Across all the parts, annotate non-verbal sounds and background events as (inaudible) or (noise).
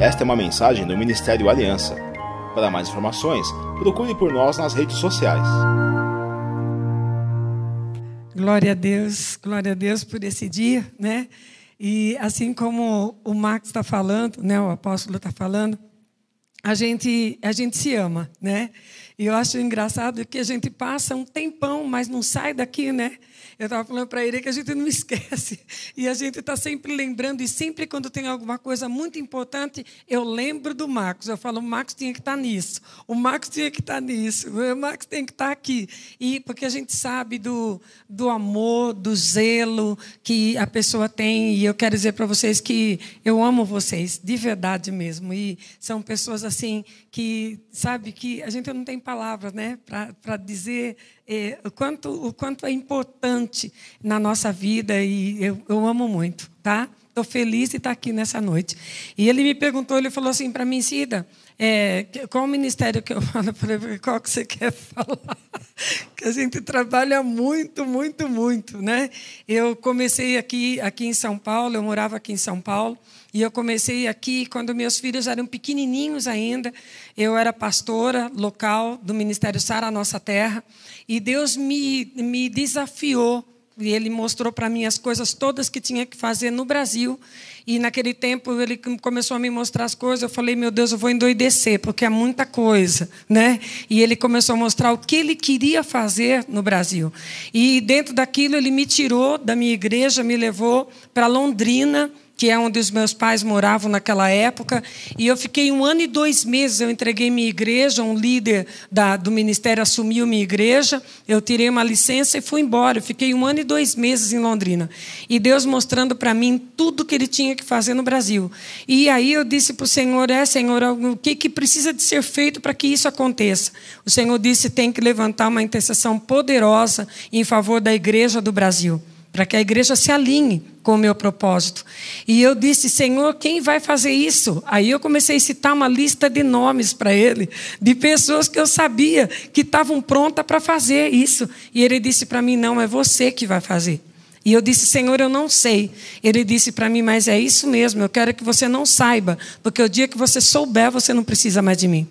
Esta é uma mensagem do Ministério Aliança. Para mais informações, procure por nós nas redes sociais. Glória a Deus, glória a Deus por esse dia, né? E assim como o Max está falando, né, o apóstolo está falando, a gente, a gente se ama, né? E eu acho engraçado que a gente passa um tempão, mas não sai daqui, né? Eu estava falando para ele que a gente não (laughs) esquece. E a gente está sempre lembrando, e sempre quando tem alguma coisa muito importante, eu lembro do Marcos. Eu falo, o Marcos tinha que estar tá nisso, o Marcos tinha que estar tá nisso, o Marcos tem que estar tá aqui. E porque a gente sabe do, do amor, do zelo que a pessoa tem. E eu quero dizer para vocês que eu amo vocês, de verdade mesmo. E são pessoas assim que, sabe, que a gente não tem palavras né, para dizer é, o, quanto, o quanto é importante na nossa vida e eu, eu amo muito, tá? Estou feliz de estar aqui nessa noite. E ele me perguntou, ele falou assim para mim, Cida, é, qual o ministério que eu (laughs) falo para ele? Qual que você quer falar? (laughs) que a gente trabalha muito, muito, muito, né? Eu comecei aqui, aqui em São Paulo, eu morava aqui em São Paulo, e eu comecei aqui quando meus filhos eram pequenininhos ainda. Eu era pastora local do Ministério Sara Nossa Terra. E Deus me, me desafiou, e Ele mostrou para mim as coisas todas que tinha que fazer no Brasil. E naquele tempo ele começou a me mostrar as coisas. Eu falei, meu Deus, eu vou endoidecer, porque é muita coisa. Né? E ele começou a mostrar o que ele queria fazer no Brasil. E dentro daquilo, ele me tirou da minha igreja, me levou para Londrina que é onde os meus pais moravam naquela época. E eu fiquei um ano e dois meses. Eu entreguei minha igreja, um líder da, do ministério assumiu minha igreja. Eu tirei uma licença e fui embora. Eu fiquei um ano e dois meses em Londrina. E Deus mostrando para mim tudo que Ele tinha que fazer no Brasil. E aí eu disse para o Senhor: É, Senhor, o que, que precisa de ser feito para que isso aconteça? O Senhor disse: tem que levantar uma intercessão poderosa em favor da igreja do Brasil para que a igreja se alinhe com o meu propósito. E eu disse, Senhor, quem vai fazer isso? Aí eu comecei a citar uma lista de nomes para ele, de pessoas que eu sabia que estavam prontas para fazer isso. E ele disse para mim: Não, é você que vai fazer. E eu disse, Senhor, eu não sei. Ele disse para mim, mas é isso mesmo, eu quero que você não saiba, porque o dia que você souber, você não precisa mais de mim.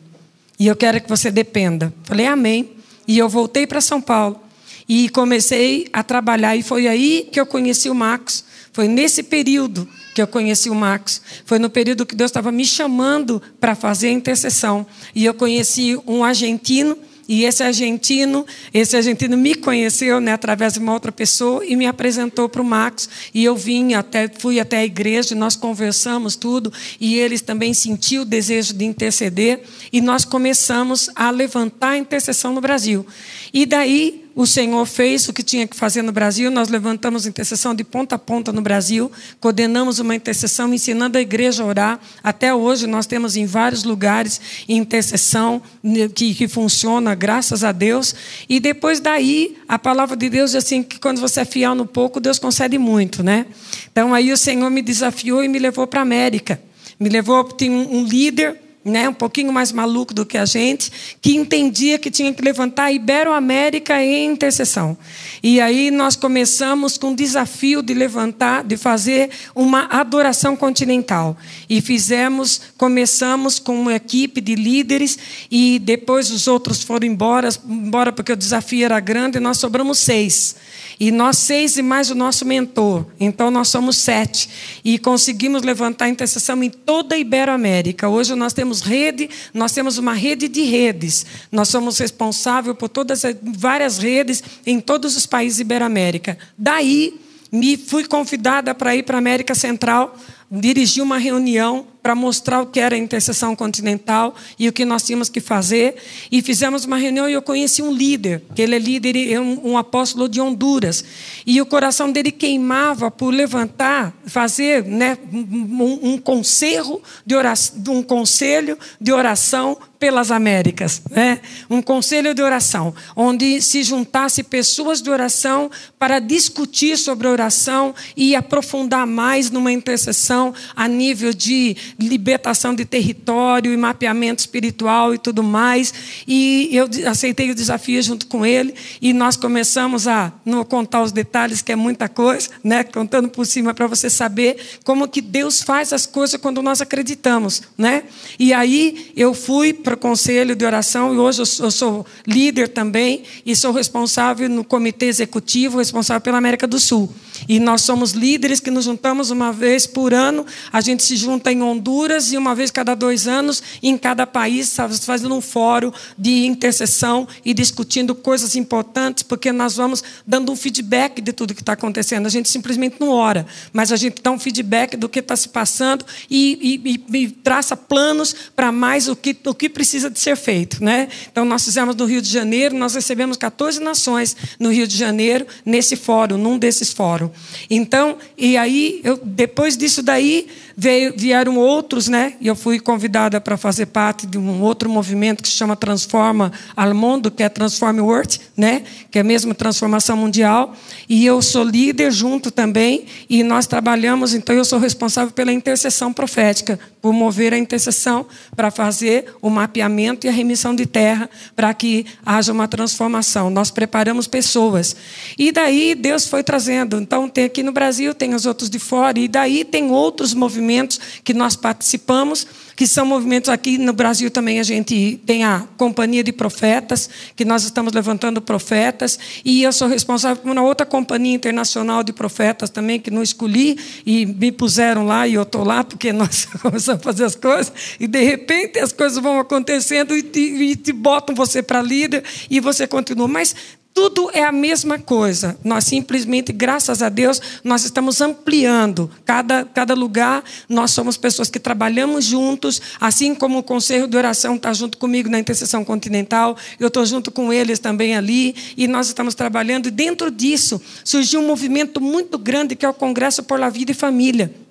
E eu quero que você dependa. Falei, amém. E eu voltei para São Paulo. E comecei a trabalhar, e foi aí que eu conheci o Marcos. Foi nesse período que eu conheci o Marcos. Foi no período que Deus estava me chamando para fazer a intercessão. E eu conheci um argentino e esse argentino, esse argentino me conheceu né, através de uma outra pessoa e me apresentou para o Max. E eu vim até, fui até a igreja, nós conversamos tudo, e eles também sentiu o desejo de interceder, e nós começamos a levantar a intercessão no Brasil. E daí o Senhor fez o que tinha que fazer no Brasil, nós levantamos intercessão de ponta a ponta no Brasil, coordenamos uma intercessão ensinando a igreja a orar. Até hoje nós temos em vários lugares intercessão né, que, que funciona, graças a Deus. E depois daí, a palavra de Deus é assim que quando você é fiel no pouco, Deus concede muito, né? Então aí o Senhor me desafiou e me levou para a América. Me levou, tinha um líder né, um pouquinho mais maluco do que a gente, que entendia que tinha que levantar a Iberoamérica em intercessão. E aí nós começamos com o desafio de levantar, de fazer uma adoração continental. E fizemos, começamos com uma equipe de líderes e depois os outros foram embora, embora porque o desafio era grande, e nós sobramos seis. E nós seis e mais o nosso mentor. Então nós somos sete. E conseguimos levantar intercessão em toda a Iberoamérica. Hoje nós temos rede, nós temos uma rede de redes. Nós somos responsáveis por todas as várias redes em todos os países Iberoamérica. Daí me fui convidada para ir para a América Central, dirigir uma reunião para mostrar o que era a intercessão continental e o que nós tínhamos que fazer. E fizemos uma reunião e eu conheci um líder, que ele é líder, é um, um apóstolo de Honduras. E o coração dele queimava por levantar, fazer né, um, um conselho de oração, um conselho de oração pelas Américas, né? um conselho de oração, onde se juntasse pessoas de oração para discutir sobre oração e aprofundar mais numa intercessão a nível de libertação de território e mapeamento espiritual e tudo mais. E eu aceitei o desafio junto com ele e nós começamos a não contar os detalhes, que é muita coisa, né? Contando por cima para você saber como que Deus faz as coisas quando nós acreditamos, né? E aí eu fui para o conselho de oração e hoje eu sou líder também e sou responsável no comitê executivo, responsável pela América do Sul. E nós somos líderes que nos juntamos uma vez por ano. A gente se junta em Honduras e uma vez cada dois anos em cada país, fazendo um fórum de intercessão e discutindo coisas importantes, porque nós vamos dando um feedback de tudo que está acontecendo. A gente simplesmente não ora, mas a gente dá um feedback do que está se passando e, e, e traça planos para mais o que, o que precisa de ser feito. Né? Então, nós fizemos no Rio de Janeiro, nós recebemos 14 nações no Rio de Janeiro, nesse fórum, num desses fóruns. Então, e aí, eu, depois disso daí, veio, vieram outros, né? E eu fui convidada para fazer parte de um outro movimento que se chama Transforma al Mundo, que é Transform World, né? Que é a mesma transformação mundial. E eu sou líder junto também, e nós trabalhamos, então eu sou responsável pela intercessão profética, por mover a intercessão para fazer o mapeamento e a remissão de terra, para que haja uma transformação. Nós preparamos pessoas. E daí Deus foi trazendo. Então, tem aqui no Brasil, tem os outros de fora, e daí tem outros movimentos movimentos que nós participamos, que são movimentos aqui no Brasil também a gente tem a Companhia de Profetas, que nós estamos levantando profetas, e eu sou responsável por uma outra companhia internacional de profetas também, que não escolhi, e me puseram lá, e eu estou lá, porque (laughs) nós começamos a fazer as coisas, e de repente as coisas vão acontecendo e te, e te botam você para líder, e você continua. Mas tudo é a mesma coisa. Nós simplesmente, graças a Deus, nós estamos ampliando. Cada, cada lugar, nós somos pessoas que trabalhamos juntos, assim como o Conselho de Oração está junto comigo na Intercessão Continental, eu estou junto com eles também ali, e nós estamos trabalhando. E dentro disso, surgiu um movimento muito grande que é o Congresso por la Vida e Família.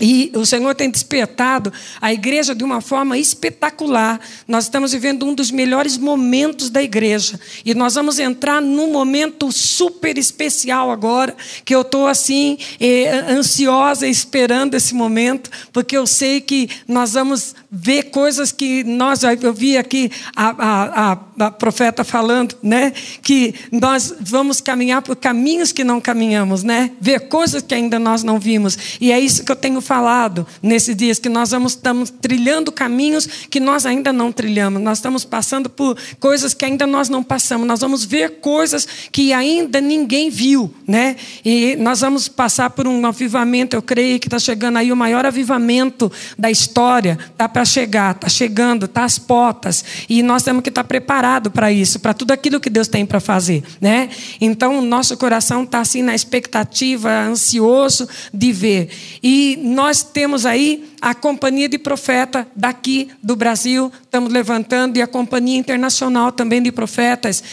E o Senhor tem despertado a igreja de uma forma espetacular. Nós estamos vivendo um dos melhores momentos da igreja. E nós vamos entrar num momento super especial agora, que eu estou assim, eh, ansiosa, esperando esse momento, porque eu sei que nós vamos ver coisas que nós. Eu vi aqui a, a, a, profeta falando, né? Que nós vamos caminhar por caminhos que não caminhamos, né? Ver coisas que ainda nós não vimos. E é isso que eu tenho falado nesses dias, que nós vamos, estamos trilhando caminhos que nós ainda não trilhamos. Nós estamos passando por coisas que ainda nós não passamos. Nós vamos ver coisas que ainda ninguém viu, né? E nós vamos passar por um avivamento. Eu creio que está chegando aí o maior avivamento da história. Está para chegar, está chegando, está às portas. E nós temos que estar preparados para isso, para tudo aquilo que Deus tem para fazer, né? Então, nosso coração está assim na expectativa, ansioso de ver. E nós temos aí a companhia de profeta daqui do Brasil, estamos levantando, e a companhia internacional também de profetas,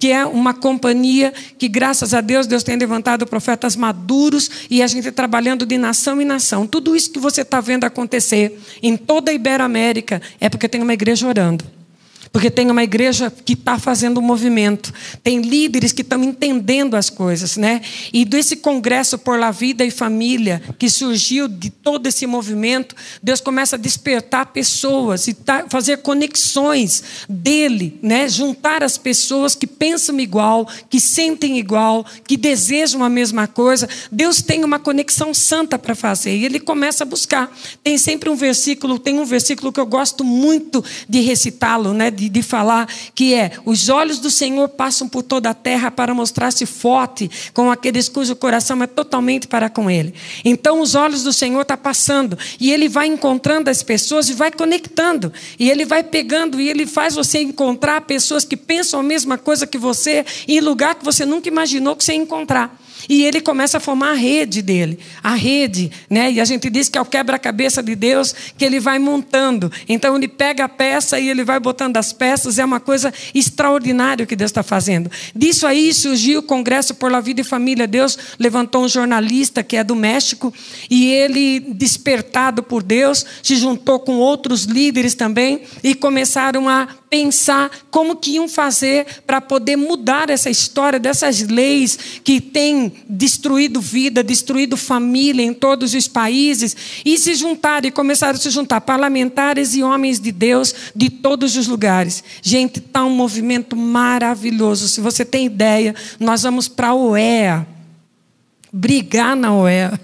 que é uma companhia que, graças a Deus, Deus tem levantado profetas maduros e a gente trabalhando de nação em nação. Tudo isso que você está vendo acontecer em toda a Iberoamérica é porque tem uma igreja orando. Porque tem uma igreja que está fazendo um movimento, tem líderes que estão entendendo as coisas, né? E desse congresso por la vida e família que surgiu de todo esse movimento, Deus começa a despertar pessoas e tá, fazer conexões dele, né? Juntar as pessoas que pensam igual, que sentem igual, que desejam a mesma coisa. Deus tem uma conexão santa para fazer e ele começa a buscar. Tem sempre um versículo, tem um versículo que eu gosto muito de recitá-lo, né? De, falar, que é: os olhos do Senhor passam por toda a terra para mostrar-se forte com aqueles cujo coração é totalmente para com Ele. Então, os olhos do Senhor estão tá passando e Ele vai encontrando as pessoas e vai conectando, e Ele vai pegando e Ele faz você encontrar pessoas que pensam a mesma coisa que você em lugar que você nunca imaginou que você ia encontrar. E ele começa a formar a rede dele, a rede, né? E a gente diz que é o quebra-cabeça de Deus que ele vai montando. Então ele pega a peça e ele vai botando as peças. É uma coisa extraordinária que Deus está fazendo. Disso aí surgiu o Congresso por la Vida e Família. Deus levantou um jornalista que é do México e ele, despertado por Deus, se juntou com outros líderes também e começaram a pensar como que iam fazer para poder mudar essa história dessas leis que têm destruído vida, destruído família em todos os países, e se juntaram e começaram a se juntar parlamentares e homens de Deus de todos os lugares. Gente, está um movimento maravilhoso. Se você tem ideia, nós vamos para a OEA, brigar na OEA.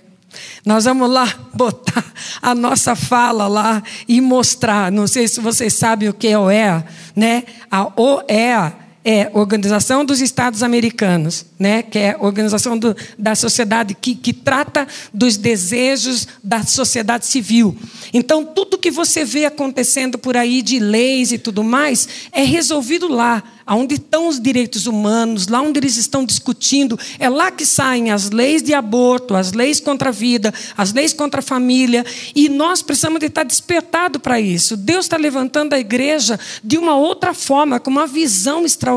Nós vamos lá (laughs) botar a nossa fala lá e mostrar. Não sei se vocês sabem o que é OEA, né? A OEA é Organização dos Estados Americanos, né, que é a organização do, da sociedade que, que trata dos desejos da sociedade civil. Então, tudo que você vê acontecendo por aí de leis e tudo mais é resolvido lá aonde estão os direitos humanos, lá onde eles estão discutindo, é lá que saem as leis de aborto, as leis contra a vida, as leis contra a família, e nós precisamos de estar despertado para isso. Deus está levantando a igreja de uma outra forma, com uma visão extraordinária.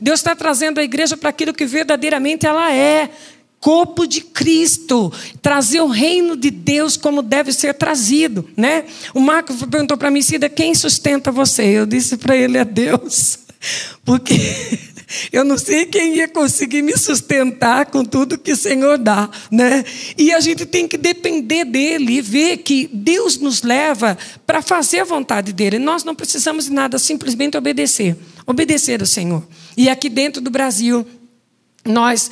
Deus está trazendo a igreja para aquilo que verdadeiramente ela é, corpo de Cristo, trazer o reino de Deus como deve ser trazido, né? O Marco perguntou para mim, Cida, quem sustenta você? Eu disse para ele, é Deus. (laughs) Porque eu não sei quem ia conseguir me sustentar com tudo que o Senhor dá, né? E a gente tem que depender dele e ver que Deus nos leva para fazer a vontade dele. Nós não precisamos de nada, simplesmente obedecer. Obedecer ao Senhor. E aqui dentro do Brasil, nós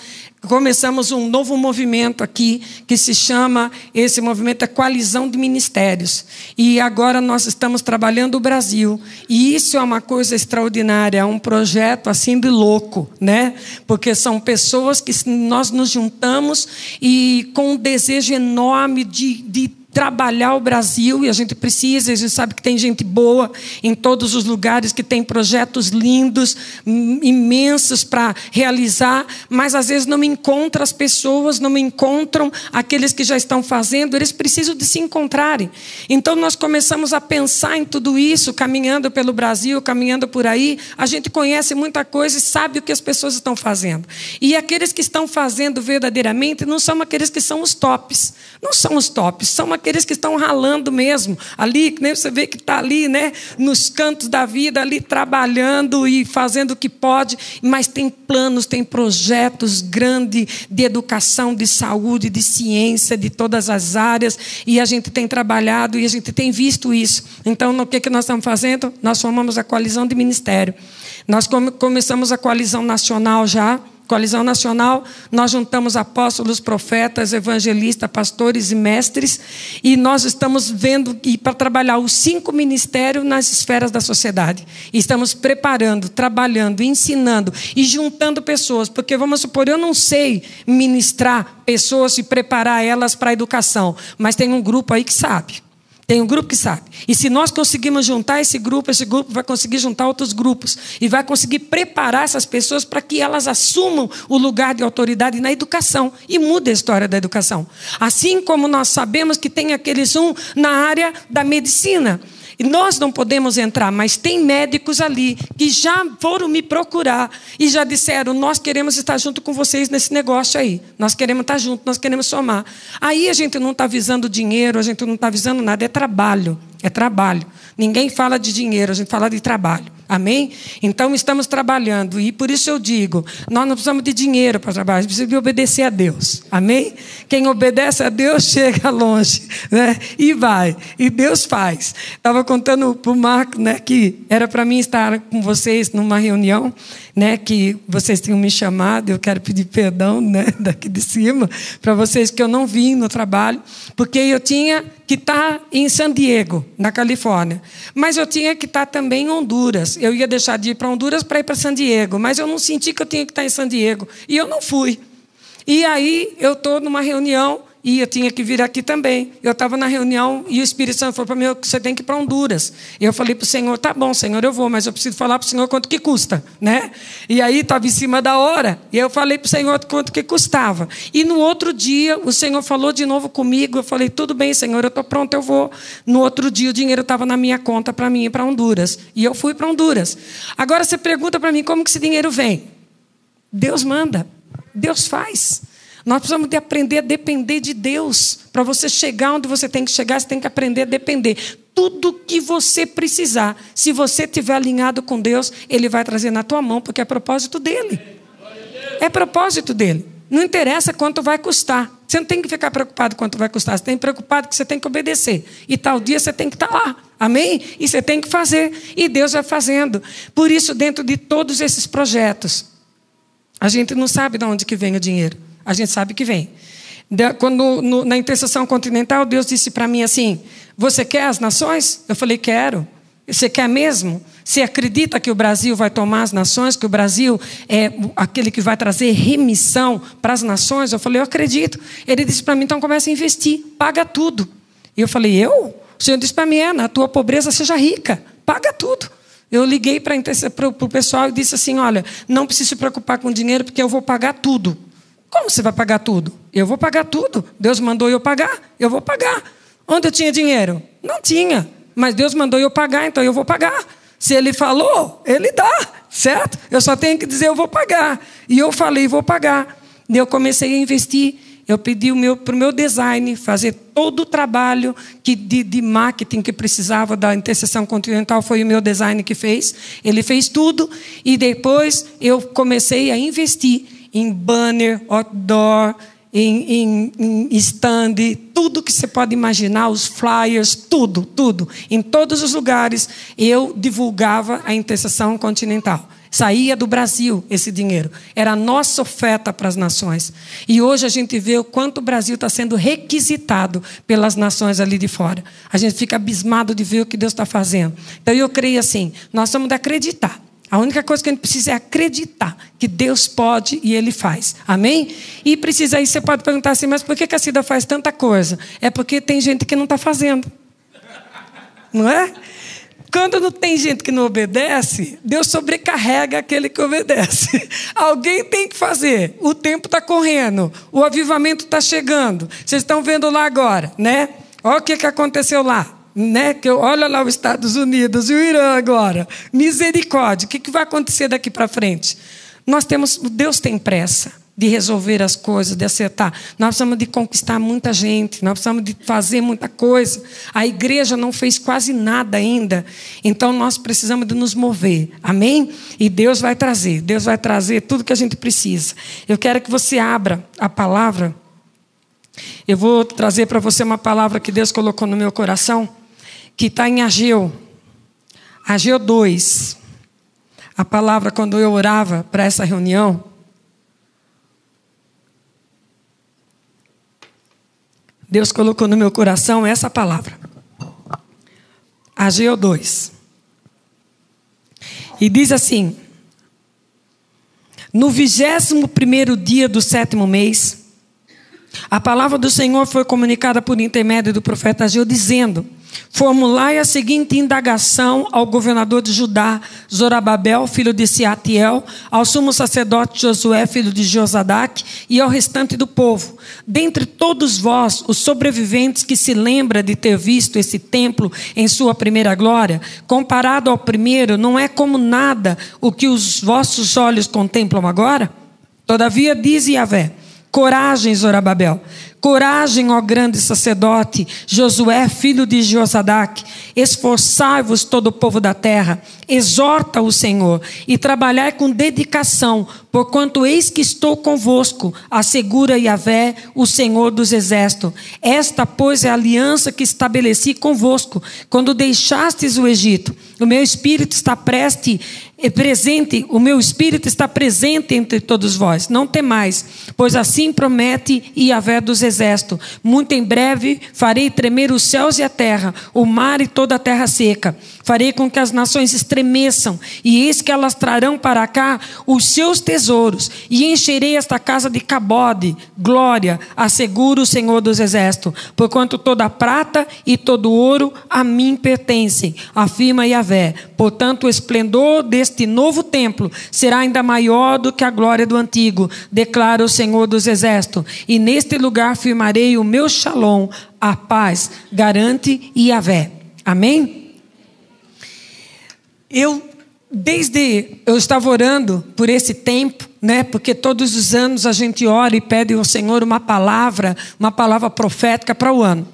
começamos um novo movimento aqui que se chama esse movimento é coalizão de ministérios. E agora nós estamos trabalhando o Brasil. E isso é uma coisa extraordinária é um projeto assim de louco né? Porque são pessoas que nós nos juntamos e com um desejo enorme de, de trabalhar o Brasil e a gente precisa, a gente sabe que tem gente boa em todos os lugares que tem projetos lindos, imensos para realizar, mas às vezes não encontra as pessoas, não encontram aqueles que já estão fazendo, eles precisam de se encontrarem. Então nós começamos a pensar em tudo isso, caminhando pelo Brasil, caminhando por aí, a gente conhece muita coisa e sabe o que as pessoas estão fazendo. E aqueles que estão fazendo verdadeiramente não são aqueles que são os tops, não são os tops, são aqueles que estão ralando mesmo, ali, nem você vê que está ali, né, nos cantos da vida, ali trabalhando e fazendo o que pode, mas tem planos, tem projetos grandes de educação, de saúde, de ciência, de todas as áreas, e a gente tem trabalhado e a gente tem visto isso. Então, o que, que nós estamos fazendo? Nós formamos a coalizão de ministério. Nós começamos a coalizão nacional já, Coalizão Nacional, nós juntamos apóstolos, profetas, evangelistas, pastores e mestres, e nós estamos vendo e para trabalhar os cinco ministérios nas esferas da sociedade. E estamos preparando, trabalhando, ensinando e juntando pessoas, porque vamos supor, eu não sei ministrar pessoas e preparar elas para a educação, mas tem um grupo aí que sabe. Tem um grupo que sabe. E se nós conseguirmos juntar esse grupo, esse grupo vai conseguir juntar outros grupos. E vai conseguir preparar essas pessoas para que elas assumam o lugar de autoridade na educação. E mude a história da educação. Assim como nós sabemos que tem aqueles um na área da medicina. Nós não podemos entrar, mas tem médicos ali que já foram me procurar e já disseram: Nós queremos estar junto com vocês nesse negócio aí. Nós queremos estar junto, nós queremos somar. Aí a gente não está visando dinheiro, a gente não está visando nada, é trabalho. É trabalho. Ninguém fala de dinheiro, a gente fala de trabalho. Amém? Então estamos trabalhando e por isso eu digo: nós não precisamos de dinheiro para trabalhar, a gente precisa de obedecer a Deus. Amém? Quem obedece a Deus (laughs) chega longe, né? E vai. E Deus faz. Estava contando para o Marco, né, que era para mim estar com vocês numa reunião né, que vocês tinham me chamado, eu quero pedir perdão né, (laughs) daqui de cima para vocês que eu não vim no trabalho, porque eu tinha que estar tá em San Diego, na Califórnia, mas eu tinha que estar também em Honduras. Eu ia deixar de ir para Honduras para ir para San Diego, mas eu não senti que eu tinha que estar em San Diego e eu não fui. E aí eu estou numa reunião e eu tinha que vir aqui também. Eu estava na reunião e o Espírito Santo falou para mim: você tem que ir para Honduras. E eu falei para o Senhor: tá bom, Senhor, eu vou, mas eu preciso falar para o Senhor quanto que custa. né? E aí estava em cima da hora. E eu falei para o Senhor quanto que custava. E no outro dia, o Senhor falou de novo comigo. Eu falei: tudo bem, Senhor, eu estou pronto, eu vou. No outro dia, o dinheiro estava na minha conta para mim ir para Honduras. E eu fui para Honduras. Agora você pergunta para mim: como que esse dinheiro vem? Deus manda, Deus faz. Nós precisamos de aprender a depender de Deus. Para você chegar onde você tem que chegar, você tem que aprender a depender. Tudo que você precisar, se você estiver alinhado com Deus, Ele vai trazer na tua mão, porque é propósito dele. É propósito dele. Não interessa quanto vai custar. Você não tem que ficar preocupado quanto vai custar. Você tem que preocupado que você tem que obedecer. E tal dia você tem que estar lá. Amém? E você tem que fazer. E Deus vai fazendo. Por isso, dentro de todos esses projetos, a gente não sabe de onde que vem o dinheiro. A gente sabe que vem. Quando no, na intercessão continental, Deus disse para mim assim: Você quer as nações? Eu falei: Quero. Você quer mesmo? Você acredita que o Brasil vai tomar as nações, que o Brasil é aquele que vai trazer remissão para as nações? Eu falei, eu acredito. Ele disse para mim, então começa a investir, paga tudo. E eu falei, eu? O Senhor disse para mim, é, na tua pobreza seja rica, paga tudo. Eu liguei para o pessoal e disse assim: olha, não precisa se preocupar com dinheiro, porque eu vou pagar tudo. Como você vai pagar tudo? Eu vou pagar tudo. Deus mandou eu pagar, eu vou pagar. Onde eu tinha dinheiro? Não tinha. Mas Deus mandou eu pagar, então eu vou pagar. Se ele falou, ele dá, certo? Eu só tenho que dizer eu vou pagar. E eu falei, vou pagar. E eu comecei a investir. Eu pedi para o meu design fazer todo o trabalho que, de, de, marketing que precisava da interseção continental, foi o meu design que fez. Ele fez tudo. E depois eu comecei a investir em banner, outdoor, em, em, em stand, tudo que você pode imaginar, os flyers, tudo, tudo. Em todos os lugares eu divulgava a intercessão continental. Saía do Brasil esse dinheiro. Era a nossa oferta para as nações. E hoje a gente vê o quanto o Brasil está sendo requisitado pelas nações ali de fora. A gente fica abismado de ver o que Deus está fazendo. Então eu creio assim: nós de acreditar. A única coisa que a gente precisa é acreditar que Deus pode e Ele faz. Amém? E precisa aí, você pode perguntar assim, mas por que a Cida faz tanta coisa? É porque tem gente que não está fazendo. Não é? Quando não tem gente que não obedece, Deus sobrecarrega aquele que obedece. (laughs) Alguém tem que fazer. O tempo está correndo, o avivamento está chegando. Vocês estão vendo lá agora, né? Olha o que, que aconteceu lá né? Que eu, olha lá os Estados Unidos e o Irã agora. Misericórdia. O que, que vai acontecer daqui para frente? Nós temos, Deus tem pressa de resolver as coisas, de acertar. Nós precisamos de conquistar muita gente, nós precisamos de fazer muita coisa. A igreja não fez quase nada ainda, então nós precisamos de nos mover. Amém? E Deus vai trazer, Deus vai trazer tudo que a gente precisa. Eu quero que você abra a palavra. Eu vou trazer para você uma palavra que Deus colocou no meu coração que está em Ageu, Ageu 2. A palavra, quando eu orava para essa reunião, Deus colocou no meu coração essa palavra. Ageu 2. E diz assim: No vigésimo primeiro dia do sétimo mês, a palavra do Senhor foi comunicada por intermédio do profeta Ageu, dizendo: Formulai a seguinte indagação ao governador de Judá, Zorababel, filho de Seatiel, ao sumo sacerdote Josué, filho de Josadac, e ao restante do povo. Dentre todos vós, os sobreviventes que se lembra de ter visto esse templo em sua primeira glória, comparado ao primeiro, não é como nada o que os vossos olhos contemplam agora? Todavia, diz Yahvé, coragem, Zorababel, Coragem, ó grande sacerdote, Josué, filho de Josadac, esforçai-vos todo o povo da terra, exorta o Senhor e trabalhai com dedicação, porquanto eis que estou convosco, assegura Yahvé, o Senhor dos exércitos. Esta, pois, é a aliança que estabeleci convosco, quando deixastes o Egito. O meu espírito está preste é presente, o meu espírito está presente entre todos vós. Não temais, pois assim promete Yahvé dos exércitos. Muito em breve farei tremer os céus e a terra, o mar e toda a terra seca. Farei com que as nações estremeçam, e eis que elas trarão para cá os seus tesouros, e encherei esta casa de cabode, glória, assegura o Senhor dos exércitos, porquanto toda a prata e todo o ouro a mim pertencem, afirma Yahvé. Portanto, o esplendor deste novo templo será ainda maior do que a glória do antigo, declara o Senhor dos exércitos, e neste lugar firmarei o meu shalom, a paz, garante Yahvé. Amém? Eu, desde eu estava orando por esse tempo, né? Porque todos os anos a gente ora e pede ao Senhor uma palavra, uma palavra profética para o ano.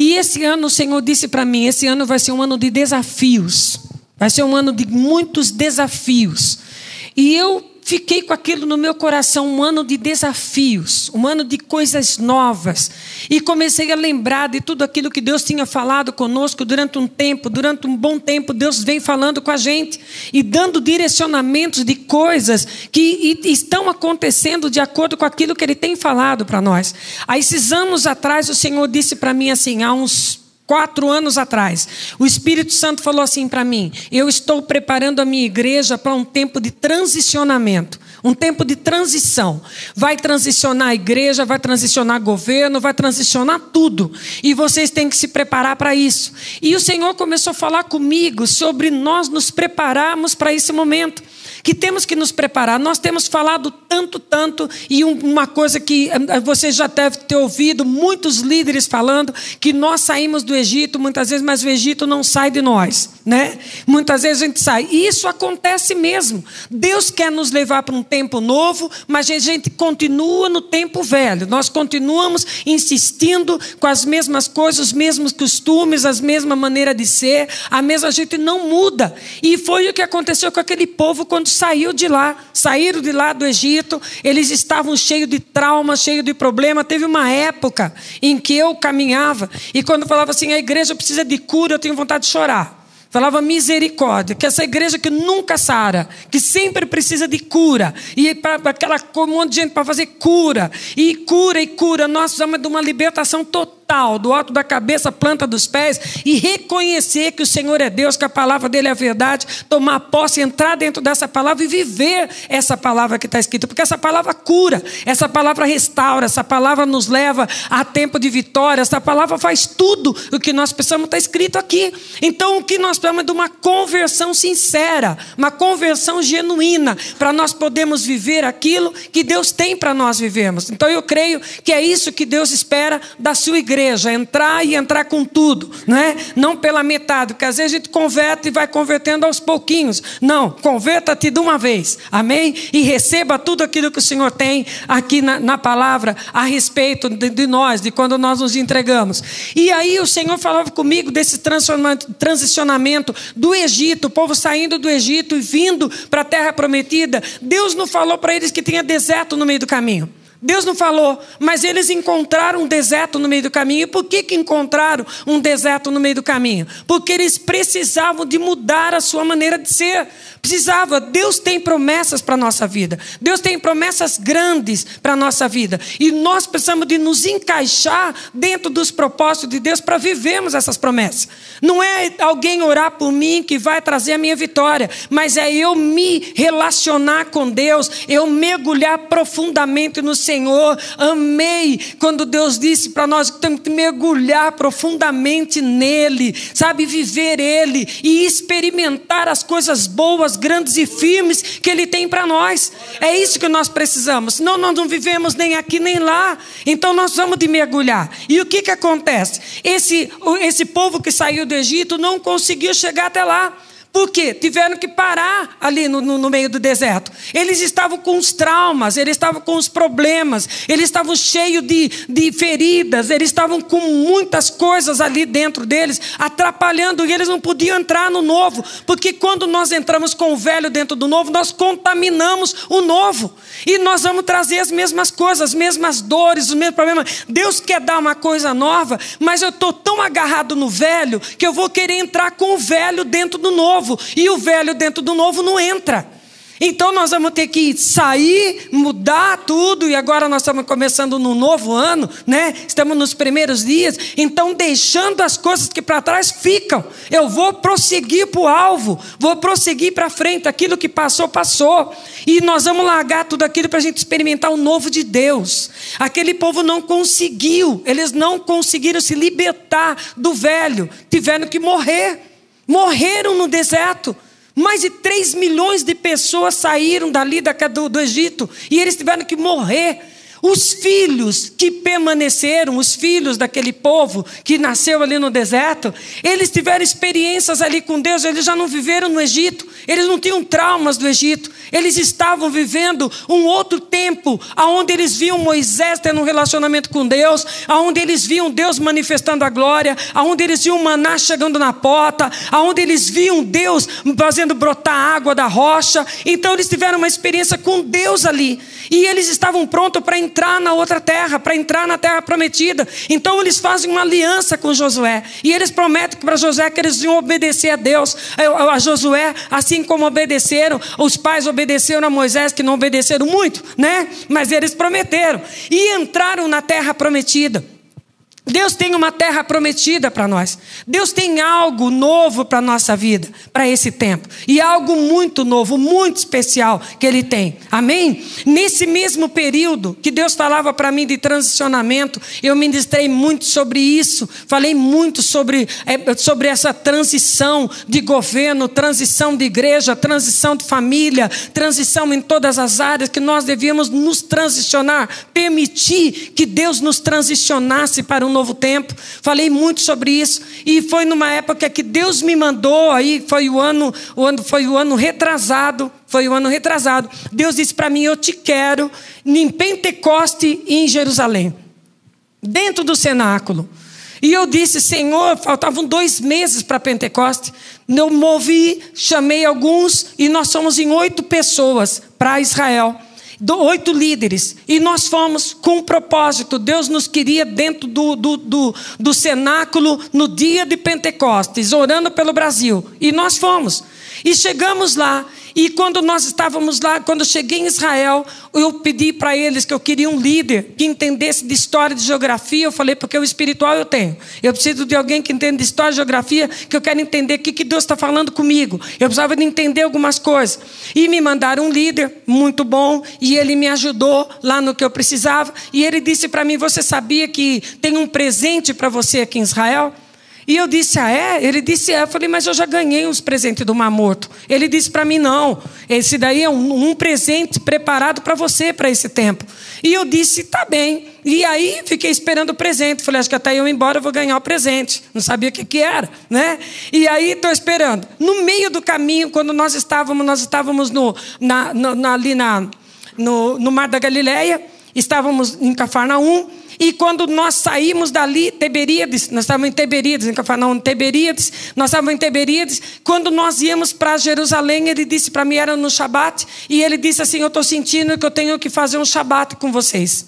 E esse ano o Senhor disse para mim: esse ano vai ser um ano de desafios, vai ser um ano de muitos desafios. E eu fiquei com aquilo no meu coração, um ano de desafios, um ano de coisas novas. E comecei a lembrar de tudo aquilo que Deus tinha falado conosco durante um tempo, durante um bom tempo, Deus vem falando com a gente e dando direcionamentos de coisas que estão acontecendo de acordo com aquilo que Ele tem falado para nós. Há esses anos atrás, o Senhor disse para mim assim, há uns quatro anos atrás, o Espírito Santo falou assim para mim: eu estou preparando a minha igreja para um tempo de transicionamento. Um tempo de transição. Vai transicionar a igreja, vai transicionar governo, vai transicionar tudo. E vocês têm que se preparar para isso. E o Senhor começou a falar comigo sobre nós nos prepararmos para esse momento que temos que nos preparar. Nós temos falado tanto, tanto, e uma coisa que eh, você já deve ter ouvido muitos líderes falando, que nós saímos do Egito muitas vezes, mas o Egito não sai de nós, né? Muitas vezes a gente sai. E isso acontece mesmo. Deus quer nos levar para um tempo novo, mas a gente continua no tempo velho. Nós continuamos insistindo com as mesmas coisas, os mesmos costumes, a mesma maneira de ser, a mesma gente não muda. E foi o que aconteceu com aquele povo quando saiu de lá, saíram de lá do Egito, eles estavam cheios de trauma, cheios de problema. Teve uma época em que eu caminhava e quando falava assim, a igreja precisa de cura, eu tenho vontade de chorar. Falava misericórdia, que essa igreja que nunca sara, que sempre precisa de cura, e para aquela um monte de gente para fazer cura, e cura e cura, nós precisamos de uma libertação total total, do alto da cabeça, planta dos pés, e reconhecer que o Senhor é Deus, que a palavra dele é verdade, tomar posse, entrar dentro dessa palavra e viver essa palavra que está escrita, porque essa palavra cura, essa palavra restaura, essa palavra nos leva a tempo de vitória, essa palavra faz tudo o que nós precisamos, está escrito aqui. Então, o que nós precisamos é de uma conversão sincera, uma conversão genuína, para nós podermos viver aquilo que Deus tem para nós vivermos. Então, eu creio que é isso que Deus espera da sua igreja igreja, entrar e entrar com tudo, não é? Não pela metade, porque às vezes a gente converte e vai convertendo aos pouquinhos. Não, converta-te de uma vez, amém? E receba tudo aquilo que o Senhor tem aqui na, na palavra a respeito de, de, nós, de quando nós nos entregamos. E aí o Senhor falava comigo desse transicionamento do Egito, o povo saindo do Egito e vindo para a terra prometida. Deus não falou para eles que tinha deserto no meio do caminho. Deus não falou, mas eles encontraram um deserto no meio do caminho. E por que, que encontraram um deserto no meio do caminho? Porque eles precisavam de mudar a sua maneira de ser. Precisava. Deus tem promessas para a nossa vida. Deus tem promessas grandes para a nossa vida. E nós precisamos de nos encaixar dentro dos propósitos de Deus para vivermos essas promessas. Não é alguém orar por mim que vai trazer a minha vitória, mas é eu me relacionar com Deus, eu mergulhar profundamente no Senhor. Amei quando Deus disse para nós que temos que mergulhar profundamente nele, sabe, viver ele e experimentar as coisas boas, grandes e firmes que ele tem para nós. É isso que nós precisamos. Senão nós não vivemos nem aqui nem lá. Então nós vamos de mergulhar. E o que que acontece? Esse esse povo que saiu do Egito não conseguiu chegar até lá. Por quê? Tiveram que parar ali no, no, no, meio do deserto. Eles estavam com os traumas, eles estavam com os problemas, eles estavam cheios de, de feridas, eles estavam com muitas coisas ali dentro deles, atrapalhando, e eles não podiam entrar no novo, porque quando nós entramos com o velho dentro do novo, nós contaminamos o novo, e nós vamos trazer as mesmas coisas, as mesmas dores, os mesmos problemas. Deus quer dar uma coisa nova, mas eu estou tão agarrado no velho que eu vou querer entrar com o velho dentro do novo novo, e o velho dentro do novo não entra. Então nós vamos ter que sair, mudar tudo, e agora nós estamos começando no novo ano, né? Estamos nos primeiros dias, então deixando as coisas que para trás ficam. Eu vou prosseguir para o alvo, vou prosseguir para frente, aquilo que passou, passou. E nós vamos largar tudo aquilo para a gente experimentar o novo de Deus. Aquele povo não conseguiu, eles não conseguiram se libertar do velho, tiveram que morrer morreram no deserto. Mais de 3 milhões de pessoas saíram dali do, do Egito e eles tiveram que morrer. Os filhos que permaneceram, os filhos daquele povo que nasceu ali no deserto, eles tiveram experiências ali com Deus, eles já não viveram no Egito, eles não tinham traumas do Egito, eles estavam vivendo um outro tempo, onde eles viam Moisés tendo um relacionamento com Deus, onde eles viam Deus manifestando a glória, onde eles viam maná chegando na porta, onde eles viam Deus fazendo brotar água da rocha. Então eles tiveram uma experiência com Deus ali, e eles estavam prontos para entrar na outra terra, para entrar na terra prometida. Então eles fazem uma aliança com Josué, e eles prometem para Josué que eles iam obedecer a Deus, a Josué, assim como obedeceram, os pais obedeceram a Moisés, que não obedeceram muito, né? Mas eles prometeram e entraram na terra prometida. Deus tem uma terra prometida para nós. Deus tem algo novo para a nossa vida, para esse tempo. E algo muito novo, muito especial que Ele tem. Amém? Nesse mesmo período que Deus falava para mim de transicionamento, eu ministrei muito sobre isso. Falei muito sobre, é, sobre essa transição de governo, transição de igreja, transição de família, transição em todas as áreas que nós devíamos nos transicionar, permitir que Deus nos transicionasse para um novo tempo. Falei muito sobre isso e foi numa época que Deus me mandou aí foi o ano, o ano foi o ano retrasado, foi o ano retrasado. Deus disse para mim: "Eu te quero em Pentecoste em Jerusalém, dentro do cenáculo". E eu disse, Senhor, faltavam dois meses para Pentecoste. Eu movi, chamei alguns e nós somos em oito pessoas para Israel oito líderes, e nós fomos com um propósito. Deus nos queria dentro do, do, do, do cenáculo no dia de Pentecostes, orando pelo Brasil. E nós fomos. E chegamos lá, e quando nós estávamos lá, quando cheguei em Israel, eu pedi para eles que eu queria um líder que entendesse de história, de geografia. Eu falei, porque o espiritual eu tenho. Eu preciso de alguém que entenda de história, de geografia, que eu quero entender o que, que Deus está falando comigo. Eu precisava de entender algumas coisas. E me mandaram um líder muito bom, e ele me ajudou lá no que eu precisava. E ele disse para mim: Você sabia que tem um presente para você aqui em Israel? E eu disse, ah, é? Ele disse, é. Eu falei, mas eu já ganhei os presentes do Mar Morto. Ele disse para mim, não. Esse daí é um, um presente preparado para você para esse tempo. E eu disse, tá bem. E aí fiquei esperando o presente. Falei, acho que até eu ir embora eu vou ganhar o presente. Não sabia o que, que era, né? E aí estou esperando. No meio do caminho, quando nós estávamos, nós estávamos no, na, na, ali na, no, no Mar da Galileia, estávamos em Cafarnaum. E quando nós saímos dali, Teberíades, nós estávamos em Teberíades, em Cafarnaum, Teberíades, nós estávamos em Teberíades. Quando nós íamos para Jerusalém, ele disse para mim, era no Shabat, e ele disse assim: Eu estou sentindo que eu tenho que fazer um Shabat com vocês.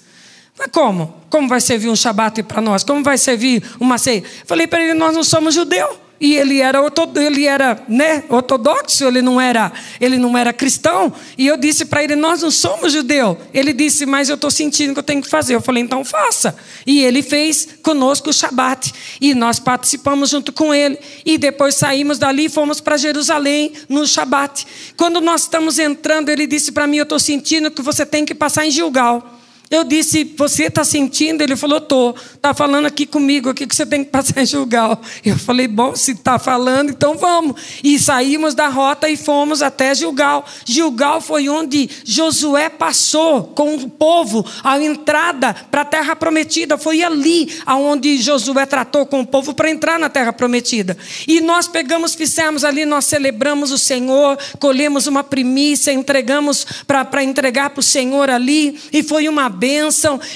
Mas como? Como vai servir um Shabat para nós? Como vai servir uma ceia? Falei para ele: Nós não somos judeus e ele era, ele era né, ortodoxo, ele não era, ele não era cristão. E eu disse para ele: Nós não somos judeu. Ele disse: Mas eu estou sentindo que eu tenho que fazer. Eu falei: Então faça. E ele fez conosco o Shabat. E nós participamos junto com ele. E depois saímos dali e fomos para Jerusalém no Shabat. Quando nós estamos entrando, ele disse para mim: Eu estou sentindo que você tem que passar em Gilgal. Eu disse, você está sentindo? Ele falou, estou. Está falando aqui comigo, aqui que você tem que passar em Gilgal. Eu falei, bom, se está falando, então vamos. E saímos da rota e fomos até Gilgal. Gilgal foi onde Josué passou com o povo a entrada para a terra prometida. Foi ali aonde Josué tratou com o povo para entrar na terra prometida. E nós pegamos, fizemos ali, nós celebramos o Senhor, colhemos uma primícia, entregamos para entregar para o Senhor ali. E foi uma bênção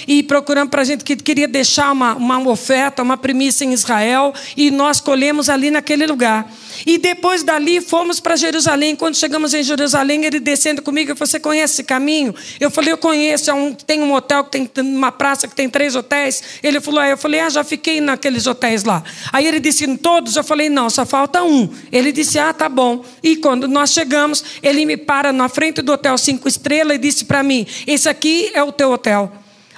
e procurando para a gente que queria deixar uma, uma oferta, uma primícia em Israel, e nós colhemos ali naquele lugar. E depois dali fomos para Jerusalém. Quando chegamos em Jerusalém, ele descendo comigo, você conhece esse caminho? Eu falei, eu conheço. É um, tem um hotel que tem uma praça que tem três hotéis. Ele falou, é. Eu falei, ah, já fiquei naqueles hotéis lá. Aí ele disse, em todos? Eu falei, não, só falta um. Ele disse, ah, tá bom. E quando nós chegamos, ele me para na frente do hotel cinco estrelas e disse para mim, esse aqui é o teu hotel.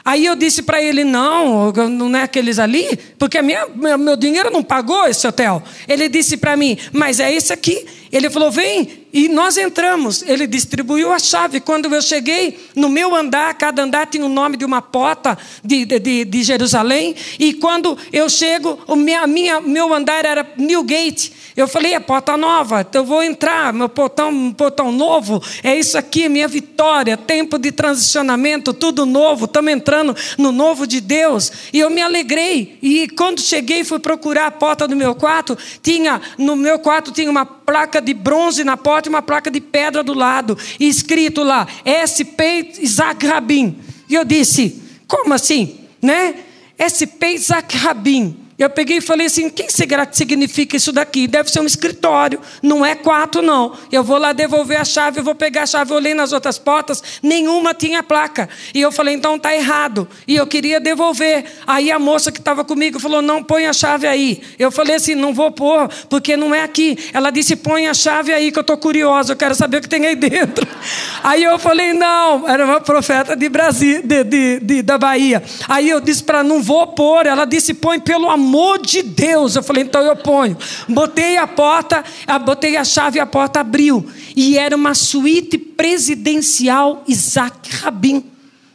Aí eu disse para ele: não, não é aqueles ali, porque minha, meu dinheiro não pagou esse hotel. Ele disse para mim: mas é esse aqui. Ele falou: vem, e nós entramos. Ele distribuiu a chave. Quando eu cheguei, no meu andar, cada andar tinha o nome de uma porta de, de, de Jerusalém. E quando eu chego, o minha, minha, meu andar era Newgate. Eu falei, é porta nova, então eu vou entrar, meu portão, portão novo, é isso aqui, minha vitória, tempo de transicionamento, tudo novo, estamos entrando no novo de Deus. E eu me alegrei. E quando cheguei, fui procurar a porta do meu quarto, tinha, no meu quarto tinha uma placa de bronze na porta e uma placa de pedra do lado, e escrito lá, SP Isaac Rabin. E eu disse, como assim? Né? SP Isaac Rabin. Eu peguei e falei assim: quem será que significa isso daqui? Deve ser um escritório, não é quarto, não. Eu vou lá devolver a chave, eu vou pegar a chave, eu olhei nas outras portas, nenhuma tinha placa. E eu falei: então está errado. E eu queria devolver. Aí a moça que estava comigo falou: não, põe a chave aí. Eu falei assim: não vou pôr, porque não é aqui. Ela disse: põe a chave aí, que eu estou curiosa, eu quero saber o que tem aí dentro. (laughs) Aí eu falei: não, era uma profeta de Brasil, de, de, de da Bahia. Aí eu disse para não vou pôr. Ela disse: põe pelo amor amor de Deus. Eu falei, então eu ponho. Botei a porta, botei a chave e a porta abriu. E era uma suíte presidencial Isaac Rabin.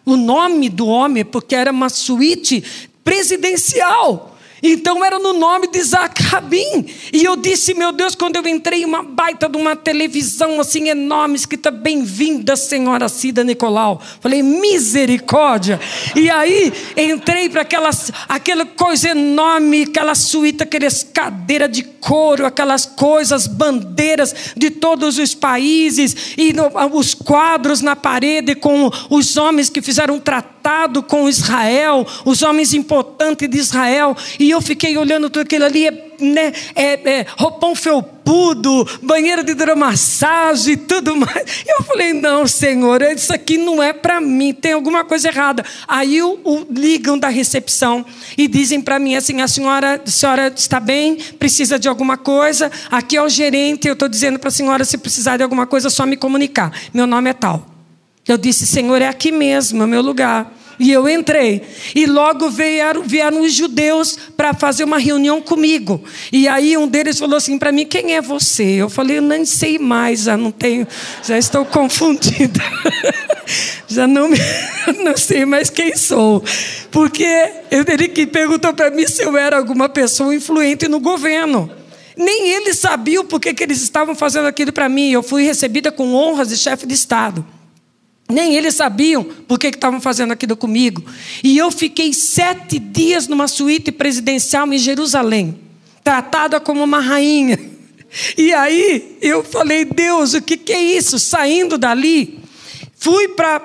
O nome do homem, porque era uma suíte presidencial. Então era no nome de Isaac Rabin. E eu disse, meu Deus, quando eu entrei, uma baita de uma televisão assim enorme, escrita Bem-vinda, Senhora Cida Nicolau. Falei, misericórdia. E aí entrei para aquela coisa enorme, aquela suíte, aquelas cadeiras de couro, aquelas coisas, bandeiras de todos os países, e no, os quadros na parede com os homens que fizeram um tratado com Israel, os homens importantes de Israel. E eu fiquei olhando tudo aquilo ali, né, é, é, roupão felpudo, banheiro de hidromassagem e tudo mais. Eu falei, não, Senhor, isso aqui não é para mim, tem alguma coisa errada. Aí o, o ligam da recepção e dizem para mim assim, a senhora, a senhora está bem? Precisa de alguma coisa? Aqui é o gerente, eu estou dizendo para a senhora, se precisar de alguma coisa, é só me comunicar. Meu nome é tal. Eu disse, Senhor, é aqui mesmo, é meu lugar. E eu entrei. E logo vieram, vieram os judeus para fazer uma reunião comigo. E aí um deles falou assim para mim: Quem é você? Eu falei: Eu nem sei mais, já não tenho, já estou confundida. (laughs) já não, (laughs) não sei mais quem sou. Porque ele que perguntou para mim se eu era alguma pessoa influente no governo. Nem eles sabiam por que eles estavam fazendo aquilo para mim. Eu fui recebida com honras de chefe de Estado. Nem eles sabiam por que estavam fazendo aquilo comigo. E eu fiquei sete dias numa suíte presidencial em Jerusalém, tratada como uma rainha. (laughs) E aí eu falei, Deus, o que, que é isso? Saindo dali, fui para.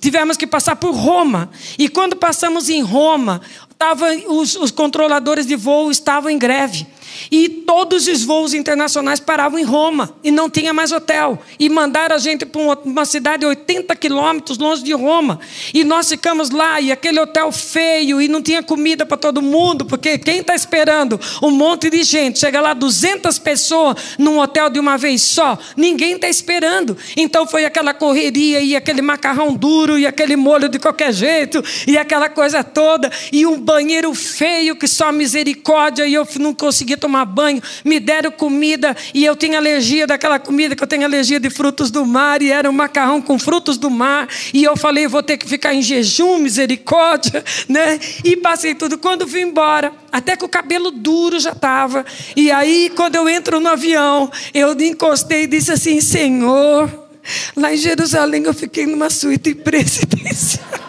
Tivemos que passar por Roma. E quando passamos em Roma, tava, os, os controladores de voo estavam em greve. E todos os voos internacionais paravam em Roma e não tinha mais hotel. E mandaram a gente para uma cidade 80 quilômetros longe de Roma. E nós ficamos lá e aquele hotel feio e não tinha comida para todo mundo, porque quem está esperando um monte de gente, chega lá 200 pessoas num hotel de uma vez só, ninguém está esperando. Então foi aquela correria e aquele macarrão duro e aquele molho de qualquer jeito e aquela coisa toda e um banheiro feio que só misericórdia e eu não conseguia tomar banho, me deram comida e eu tinha alergia daquela comida, que eu tenho alergia de frutos do mar, e era um macarrão com frutos do mar, e eu falei, vou ter que ficar em jejum, misericórdia, (laughs) né? E passei tudo. Quando vim embora, até que o cabelo duro já estava, e aí quando eu entro no avião, eu encostei e disse assim: Senhor, lá em Jerusalém eu fiquei numa suíte (laughs) presidencial.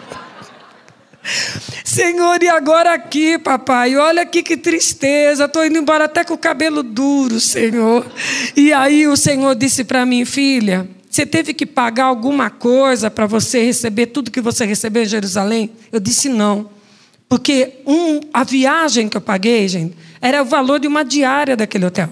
Senhor, e agora aqui, papai? Olha aqui que tristeza. Estou indo embora até com o cabelo duro, Senhor. E aí o Senhor disse para mim, filha, você teve que pagar alguma coisa para você receber tudo que você recebeu em Jerusalém? Eu disse não. Porque um, a viagem que eu paguei, gente, era o valor de uma diária daquele hotel.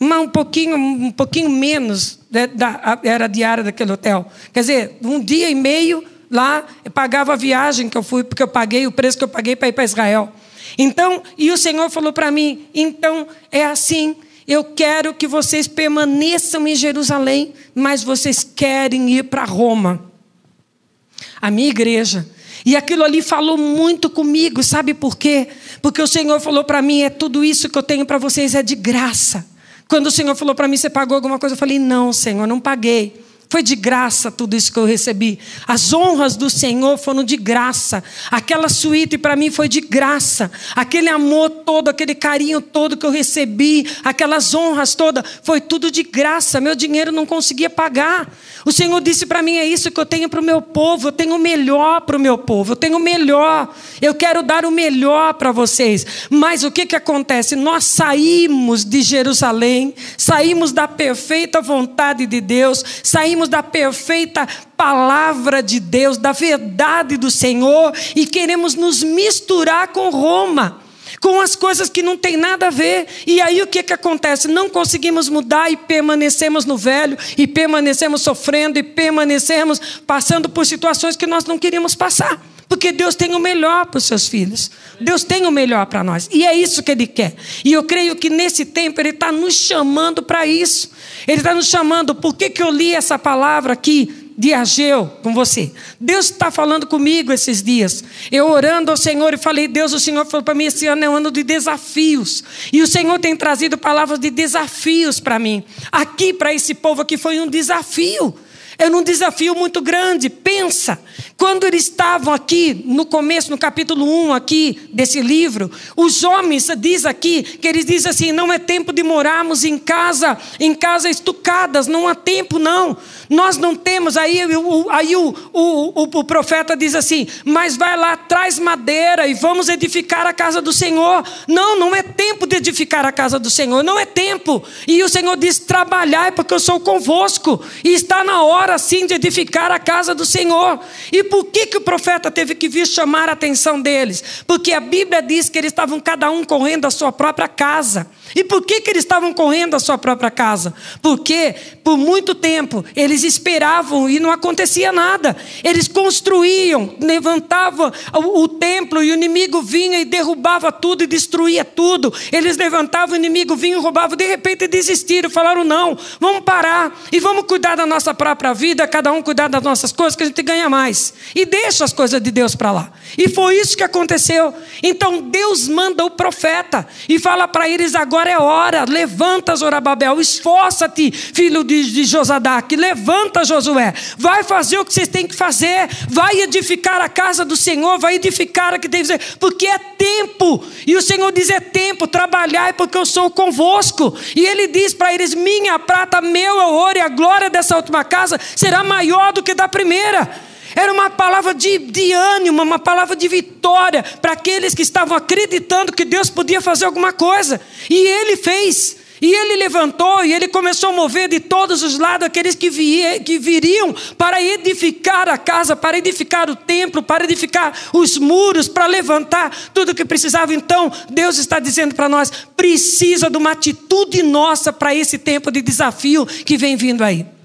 Um, pouquinho, um pouquinho menos né, da, era a diária daquele hotel. Quer dizer, um dia e meio lá, eu pagava a viagem que eu fui, porque eu paguei o preço que eu paguei para ir para Israel. Então, e o Senhor falou para mim: então é assim, eu quero que vocês permaneçam em Jerusalém, mas vocês querem ir para Roma. A minha igreja. E aquilo ali falou muito comigo, sabe por quê? Porque o Senhor falou para mim: é tudo isso que eu tenho para vocês é de graça. Quando o Senhor falou para mim, você pagou alguma coisa? Eu falei, não, Senhor, não paguei. Foi de graça tudo isso que eu recebi. As honras do Senhor foram de graça. Aquela suíte para mim foi de graça. Aquele amor todo, aquele carinho todo que eu recebi, aquelas honras todas, foi tudo de graça. Meu dinheiro não conseguia pagar. O Senhor disse para mim: é isso que eu tenho para o meu povo. Eu tenho o melhor para o meu povo. Eu tenho o melhor. Eu quero dar o melhor para vocês. Mas o que, que acontece? Nós saímos de Jerusalém, saímos da perfeita vontade de Deus, saímos saímos da perfeita palavra de Deus, da verdade do Senhor e queremos nos misturar com Roma com as coisas que não tem nada a ver. E aí o que, que acontece? Não conseguimos mudar e permanecemos no velho, e permanecemos sofrendo, e permanecemos passando por situações que nós não queríamos passar. Porque Deus tem o melhor para os seus filhos. Deus tem o melhor para nós. E é isso que Ele quer. E eu creio que nesse tempo Ele está nos chamando para isso. Ele está nos chamando. Por que, que eu li essa palavra aqui? de Ageu com você. Deus está falando comigo esses dias. Eu orando ao Senhor e falei, Deus, o Senhor falou para mim, esse ano é um ano de desafios. E o Senhor tem trazido palavras de desafios para mim. Aqui, para esse povo aqui, foi um desafio. Era um desafio muito grande. Pensa, quando eles estavam aqui, no começo, no capítulo 1 aqui desse livro, os homens, diz aqui, que eles dizem assim, não é tempo de morarmos em casa, em casa estucadas, não há tempo não. Nós não temos, aí, aí o, o, o, o profeta diz assim, mas vai lá, traz madeira e vamos edificar a casa do Senhor. Não, não é tempo de edificar a casa do Senhor, não é tempo. E o Senhor diz, trabalhai porque eu sou convosco. E está na hora sim de edificar a casa do Senhor. E por que, que o profeta teve que vir chamar a atenção deles? Porque a Bíblia diz que eles estavam cada um correndo a sua própria casa. E por que, que eles estavam correndo a sua própria casa? Porque por muito tempo eles esperavam e não acontecia nada. Eles construíam, levantavam o, o templo e o inimigo vinha e derrubava tudo e destruía tudo. Eles levantavam, o inimigo vinha e roubava. De repente desistiram, falaram: não, vamos parar e vamos cuidar da nossa própria vida, cada um cuidar das nossas coisas, que a gente ganha mais. E deixa as coisas de Deus para lá. E foi isso que aconteceu. Então Deus manda o profeta e fala para eles agora é hora. Levanta, Zorababel, esforça-te, filho de, de Josadac. Levanta, Josué. Vai fazer o que vocês têm que fazer. Vai edificar a casa do Senhor. Vai edificar a que tem que fazer. Porque é tempo. E o Senhor diz: é tempo. Trabalhai, porque eu sou convosco. E ele diz para eles: minha prata, meu ouro e a glória dessa última casa será maior do que da primeira. Era uma palavra de, de ânimo, uma palavra de vitória para aqueles que estavam acreditando que Deus podia fazer alguma coisa. E ele fez. E ele levantou e ele começou a mover de todos os lados aqueles que, vie, que viriam para edificar a casa, para edificar o templo, para edificar os muros, para levantar tudo o que precisava. Então, Deus está dizendo para nós: precisa de uma atitude nossa para esse tempo de desafio que vem vindo aí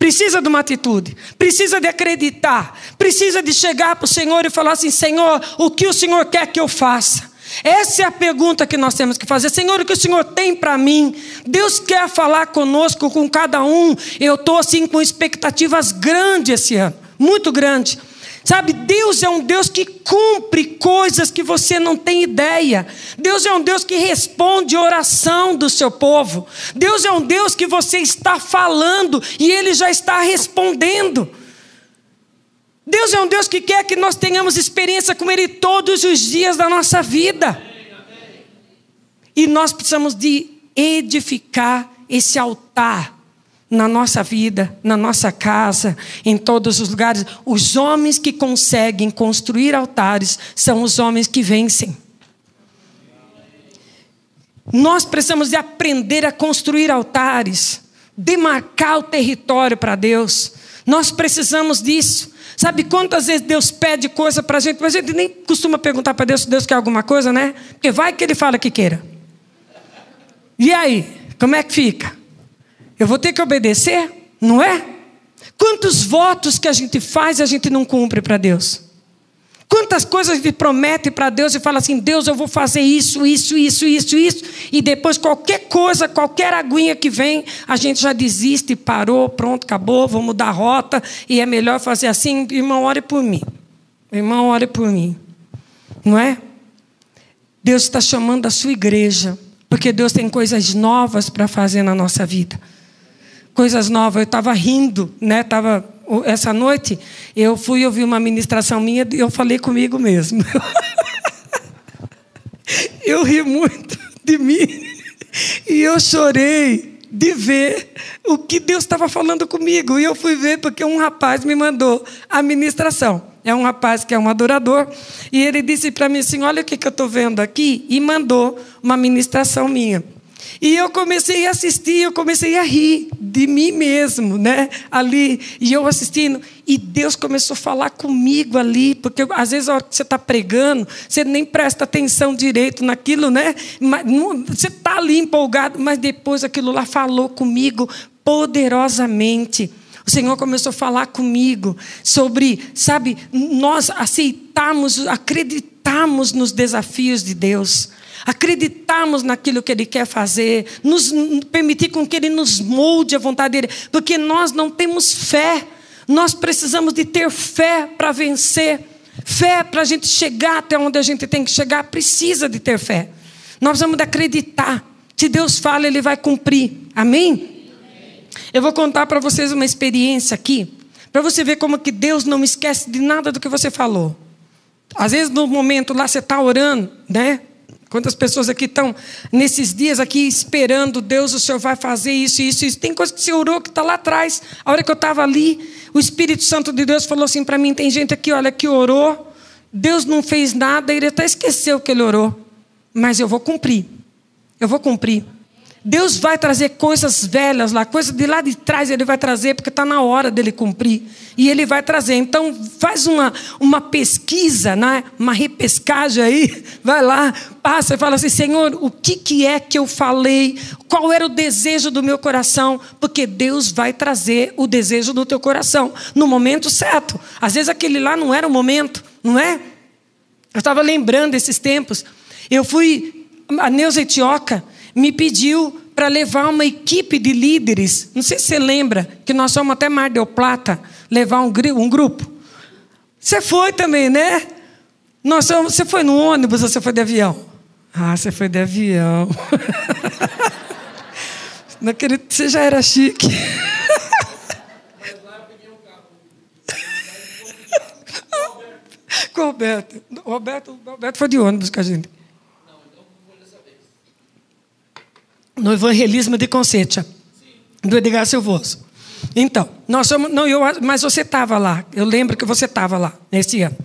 precisa de uma atitude, precisa de acreditar, precisa de chegar para o Senhor e falar assim: Senhor, o que o Senhor quer que eu faça? Essa é a pergunta que nós temos que fazer. Senhor, o que o Senhor tem para mim? Deus quer falar conosco, com cada um. Eu estou assim com expectativas grandes esse ano, muito grandes. Sabe, Deus é um Deus que cumpre coisas que você não tem ideia. Deus é um Deus que responde oração do seu povo. Deus é um Deus que você está falando e ele já está respondendo. Deus é um Deus que quer que nós tenhamos experiência com ele todos os dias da nossa vida. E nós precisamos de edificar esse altar na nossa vida, na nossa casa, em todos os lugares. Os homens que conseguem construir altares são os homens que vencem. Nós precisamos de aprender a construir altares, demarcar o território para Deus. Nós precisamos disso. Sabe quantas vezes Deus pede coisa para a gente, mas a gente nem costuma perguntar para Deus se Deus quer alguma coisa, né? Porque vai que Ele fala que queira. E aí, como é que fica? Eu vou ter que obedecer? Não é? Quantos votos que a gente faz e a gente não cumpre para Deus? Quantas coisas a gente promete para Deus e fala assim: Deus, eu vou fazer isso, isso, isso, isso, isso, e depois qualquer coisa, qualquer aguinha que vem, a gente já desiste, parou, pronto, acabou, vamos mudar a rota, e é melhor fazer assim, irmão, ore por mim. Irmão, ore por mim. Não é? Deus está chamando a sua igreja Porque Deus tem coisas novas para fazer na nossa vida. Coisas novas. Eu estava rindo, né? Tava, essa noite eu fui ouvir uma ministração minha e eu falei comigo mesmo. (laughs) eu ri muito de mim e eu chorei de ver o que Deus estava falando comigo. E eu fui ver porque um rapaz me mandou a ministração. É um rapaz que é um adorador. E ele disse para mim assim: Olha o que, que eu estou vendo aqui. E mandou uma ministração minha. E eu comecei a assistir, eu comecei a rir de mim mesmo, né? Ali, e eu assistindo. E Deus começou a falar comigo ali, porque às vezes a hora que você está pregando, você nem presta atenção direito naquilo, né? Você está ali empolgado, mas depois aquilo lá falou comigo poderosamente. O Senhor começou a falar comigo sobre, sabe, nós aceitarmos, acreditamos nos desafios de Deus, acreditamos naquilo que Ele quer fazer, nos permitir com que Ele nos molde a vontade dEle, porque nós não temos fé, nós precisamos de ter fé para vencer, fé para a gente chegar até onde a gente tem que chegar, precisa de ter fé. Nós precisamos acreditar. Se Deus fala, Ele vai cumprir. Amém? Eu vou contar para vocês uma experiência aqui, para você ver como que Deus não esquece de nada do que você falou. Às vezes no momento lá você está orando, né? Quantas pessoas aqui estão nesses dias aqui esperando Deus, o Senhor vai fazer isso, isso, isso. Tem coisa que você orou que está lá atrás. A hora que eu estava ali, o Espírito Santo de Deus falou assim para mim: tem gente aqui, olha, que orou, Deus não fez nada, ele até esqueceu que ele orou. Mas eu vou cumprir. Eu vou cumprir. Deus vai trazer coisas velhas lá, coisas de lá de trás Ele vai trazer, porque está na hora dele cumprir. E Ele vai trazer. Então, faz uma, uma pesquisa, né? uma repescagem aí, (laughs) vai lá, passa e fala assim: Senhor, o que, que é que eu falei? Qual era o desejo do meu coração? Porque Deus vai trazer o desejo do teu coração no momento certo. Às vezes aquele lá não era o momento, não é? Eu estava lembrando esses tempos. Eu fui, a Neuza Etioca me pediu para levar uma equipe de líderes. Não sei se você lembra que nós fomos até Mar del Plata levar um, um grupo. Você foi também, né? Nós você foi no ônibus ou você foi de avião? Ah, você foi de avião. (laughs) Naquele, você já era chique. Com (laughs) o Roberto. O Roberto, o Roberto foi de ônibus com a gente. No evangelismo de Conceição, do Edgar Silvoso. Então, nós somos. Não, eu, mas você estava lá. Eu lembro que você estava lá nesse ano.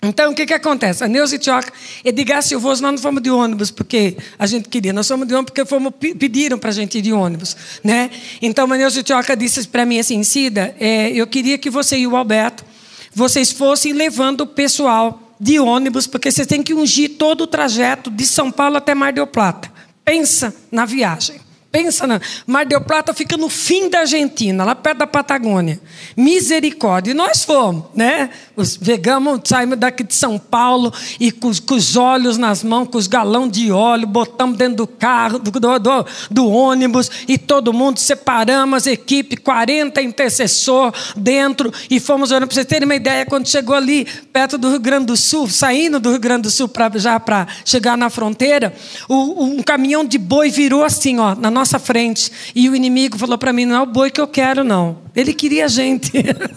Então, o que, que acontece? A Neuza Tioca, Edgar Silvoso, nós não fomos de ônibus porque a gente queria, nós fomos de ônibus porque fomos, pediram para a gente ir de ônibus. Né? Então, a Neuza Tioca disse para mim assim: Cida, é, eu queria que você e o Alberto, vocês fossem levando o pessoal de ônibus, porque vocês têm que ungir todo o trajeto de São Paulo até Mar del Plata. Pensa na viagem. Pensa na. Mar del Plata fica no fim da Argentina, lá perto da Patagônia. Misericórdia. E nós fomos, né? Vegamos, saímos daqui de São Paulo e com, com, os olhos nas mãos, com os galão de óleo, botamos dentro do carro, do, do, do, do ônibus e todo mundo separamos equipe, 40 intercessor dentro e fomos orando. Para vocês terem uma ideia, quando chegou ali perto do Rio Grande do Sul, saindo do Rio Grande do Sul pra, já para chegar na fronteira, o, um caminhão de boi virou assim, ó, na nossa frente. E o inimigo falou para mim: não é o boi que eu quero, não. Ele queria a gente.